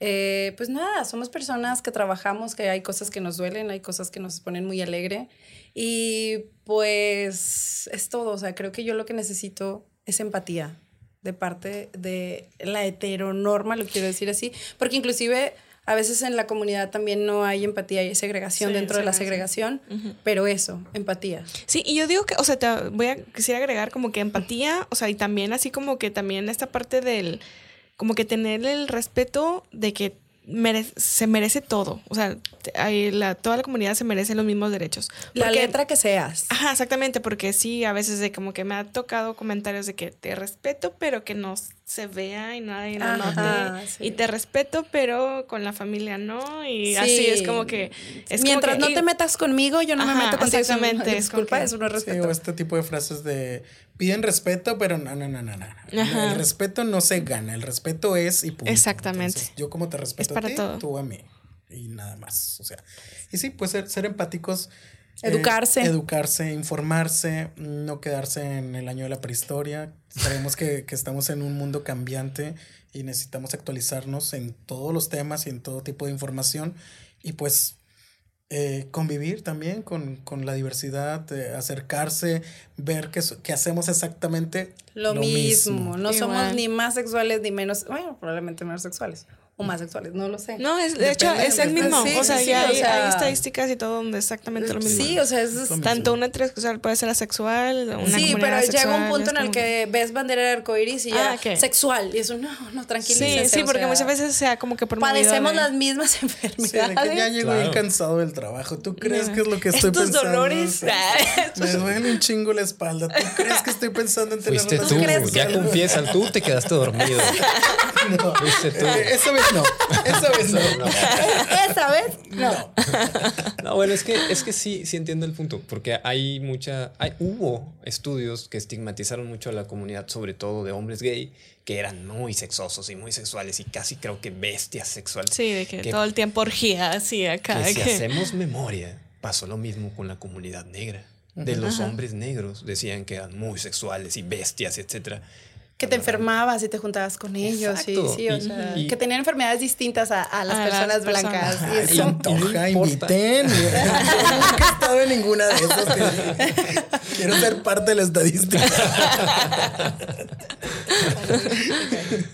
Eh, pues nada, somos personas que trabajamos, que hay cosas que nos duelen, hay cosas que nos ponen muy alegre y pues es todo, o sea, creo que yo lo que necesito es empatía de parte de la heteronorma, lo quiero decir así, porque inclusive a veces en la comunidad también no hay empatía y segregación dentro de la segregación, pero eso, empatía. Sí, y yo digo que, o sea, te voy a quisiera agregar como que empatía, o sea, y también así como que también esta parte del como que tener el respeto de que se merece todo. O sea, la, toda la comunidad se merece los mismos derechos. la letra que seas. Ajá, exactamente, porque sí, a veces de como que me ha tocado comentarios de que te respeto, pero que no se vea y nadie lo note. Y te respeto, pero con la familia no. Y así es como que. Es Mientras no te metas conmigo, yo no me meto contigo. Exactamente. Disculpa, eso no es respeto. o este tipo de frases de piden respeto, pero no, no, no, no, no. El respeto no se gana, el respeto es y punto. Exactamente. yo como te respeto a ti, tú a mí y nada más. O sea, y sí, pues ser, ser empáticos. Eh, educarse. educarse, informarse, no quedarse en el año de la prehistoria. Sabemos que, que estamos en un mundo cambiante y necesitamos actualizarnos en todos los temas y en todo tipo de información. Y pues eh, convivir también con, con la diversidad, eh, acercarse, ver que, que, hacemos exactamente lo, mismo. No somos ni más sexuales ni menos, bueno, probablemente menos sexuales o más sexuales, no lo sé. No, es, de hecho es el mismo. o sea, ya hay, estadísticas y todo donde exactamente lo mismo. Sí, o sea, es, tanto una heterosexual puede ser asexual, una Sí, pero llega un punto en el que ves bandera de arcoiris y ya ah, sexual. Y eso, no, no, tranquilízate. Sí, sí, porque muchas veces sea como que Padecemos las mismas enfermedades. Sí, que ya llego bien cansado del trabajo. ¿Tú crees que es lo que estoy Estos pensando? dolores. me duele un chingo la espalda. ¿Tú crees que estoy pensando en tener Fuiste tú, ya confiesan, tú te quedaste dormido. no, Fuiste tú. Eh, esa vez no. Esa vez no. Esa vez no. No, bueno, es que, es que sí, sí entiendo el punto, porque hay mucha, hay, hubo estudios que estigmatizaron mucho a la comunidad, sobre todo de hombres gay, que eran muy sexosos y muy sexuales y casi creo que bestias sexuales. Sí, de que, todo el tiempo orgías y acá. Que si hacemos memoria, pasó lo mismo con la comunidad negra. De los hombres negros decían que eran muy sexuales y bestias, etcétera que te enfermabas y te juntabas con ellos, sí, sí, o sea, que tenían enfermedades distintas a, a las personas blancas. y eso. Antoja, inviten. Nunca he estado en ninguna de esas. Quiero ser parte de la estadística.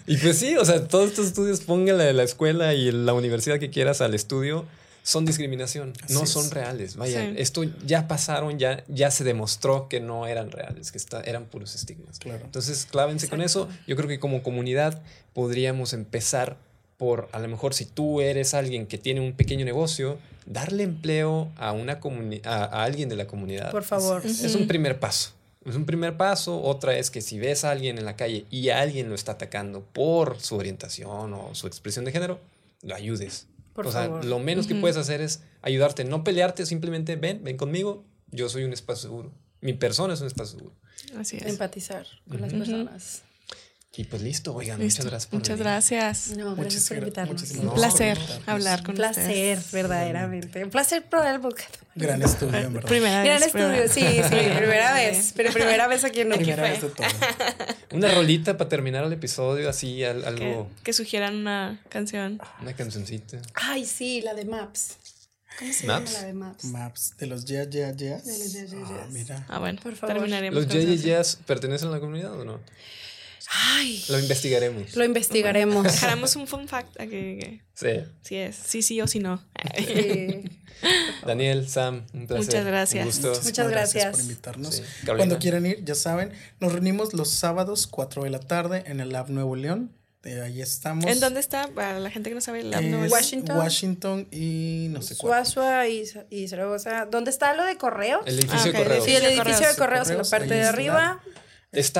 y pues sí, o sea, todos estos estudios, póngale a la escuela y la universidad que quieras al estudio son discriminación, no son reales. Vaya, esto ya pasaron, ya, ya se demostró que no eran reales, que eran puros estigmas. Claro. Entonces, clávense con eso. Yo creo que como comunidad podríamos empezar por, a lo mejor si tú eres alguien que tiene un pequeño negocio, darle empleo a, una a, a alguien de la comunidad. Por favor. Es, un primer paso. Es un primer paso. Otra es que si ves a alguien en la calle y alguien lo está atacando por su orientación o su expresión de género, lo ayudes o sea, lo menos que puedes hacer es ayudarte, no pelearte, simplemente ven, ven conmigo, yo soy un espacio seguro. Mi persona es un espacio seguro. Así es. Empatizar con las personas. Y pues listo, oigan, muchas gracias por Muchas gracias. No, gracias por invitarnos. Un placer hablar con ustedes. Un placer, verdaderamente. Un placer probar el podcast. Gran estudio, en verdad. Primera Gran estudio, sí, sí, primera vez. Pero primera vez aquí en Primera vez de todo. Una rolita para terminar el episodio, así algo. Que, que sugieran una canción. Una cancioncita. Ay, sí, la de Maps. ¿Cómo se Maps. llama la de Maps? Maps de los ya, ya, ya. De los ya, ya, Ah, mira. Ah, bueno, Por favor. terminaremos. ¿Los con eso. JJs pertenecen a la comunidad o no? Ay, Lo investigaremos. lo investigaremos. Dejaremos un fun fact aquí. que Sí. Sí es, sí, sí o sí no. Sí. Daniel, Sam, un placer. Muchas gracias. Un gusto. Muchas gracias. por invitarnos. Sí. Cuando quieran ir, ya saben, nos reunimos los sábados, 4 de la tarde, en el Lab Nuevo León. Eh, ahí estamos. ¿En dónde está? Para la gente que no sabe, el Lab Nuevo León. Washington. Washington y no sé cuál. Suazua y, y Zaragoza. ¿Dónde está lo de correos? El edificio Ah, de correos. Sí, el Edificio de de correos. correos en la parte de arriba. Está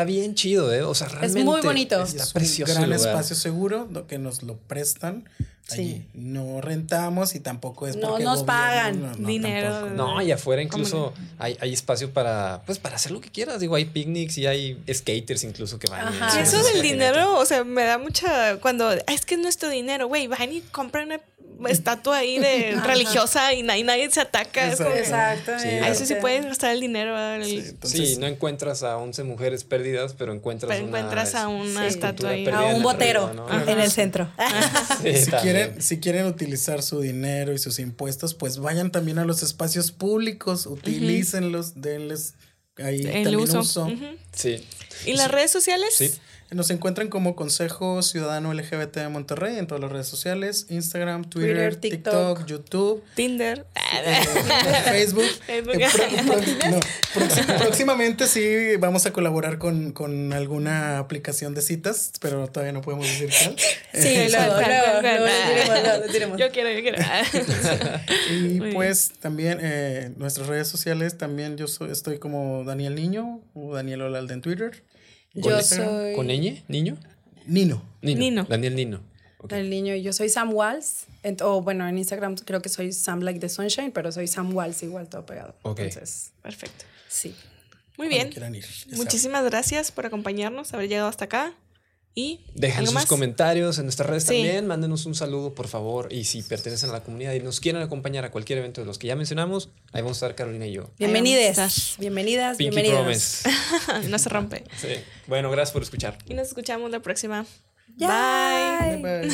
bien chido, ¿eh? O sea, realmente. muy bonito. Está es un gran lugar. espacio seguro lo que nos lo prestan. Allí. No rentamos y tampoco es No porque nos gobierno, pagan no, no, dinero. tampoco. No, y afuera incluso hay, hay espacio para, pues, para hacer lo que quieras. Digo, hay picnics y hay skaters incluso que van. y Ajá. Y eso del dinero, o sea, me da mucha. Cuando. "Ah, Es que es nuestro dinero, güey. Van y compran una estatua ahí de Ajá. religiosa y nadie, nadie se ataca. Es como que- Exactamente. A eso sí puedes gastar el dinero. El- Sí, entonces, sí, no encuentras a 11 mujeres perdidas, pero encuentras, Pero una encuentras a una Sí. estatua ahí. A en un el botero río, ¿no? Ajá. en el centro. Sí, si, quieren, si quieren utilizar su dinero y sus impuestos, pues vayan también a los espacios públicos, utilícenlos, denles ahí El también uso. Sí. ¿Y las redes sociales? Sí. Nos encuentran como Consejo Ciudadano LGBT de Monterrey en todas las redes sociales, Instagram, Twitter, Twitter, TikTok, TikTok. YouTube, Tinder. eh, Facebook. Facebook. Eh, pro- no, próxim- próximamente sí vamos a colaborar con, con alguna aplicación de citas, pero todavía no podemos decir cuál. Sí, lo. Yo quiero, yo quiero. Y Muy bien. pues también eh, nuestras redes sociales, también yo soy, estoy como Daniel Niño o Daniel Olalde en Twitter. Yo ¿Con- soy ¿Con ñ? ¿Niño? Nino. Nino. Nino. Daniel Nino. Ok. el niño y yo soy Sam Walls. O bueno, en Instagram creo que soy Sam Like the Sunshine, pero soy Sam Walls igual todo pegado. Ok. Entonces, Perfecto. sí. Muy Cuando bien. Muchísimas gracias por acompañarnos, haber llegado hasta acá. Y Dejen ¿algo sus más? comentarios en nuestras redes Sí. también. Mándenos un saludo, por favor. Y si pertenecen a la comunidad y nos quieren acompañar a cualquier evento de los que ya mencionamos, ahí vamos a estar Carolina y yo. Estar. Bienvenidas, Pinky bienvenidos. Promise. no se rompe. Sí. Bueno, gracias por escuchar. Y nos escuchamos la próxima. Bye. Bye, bye.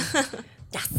Yes.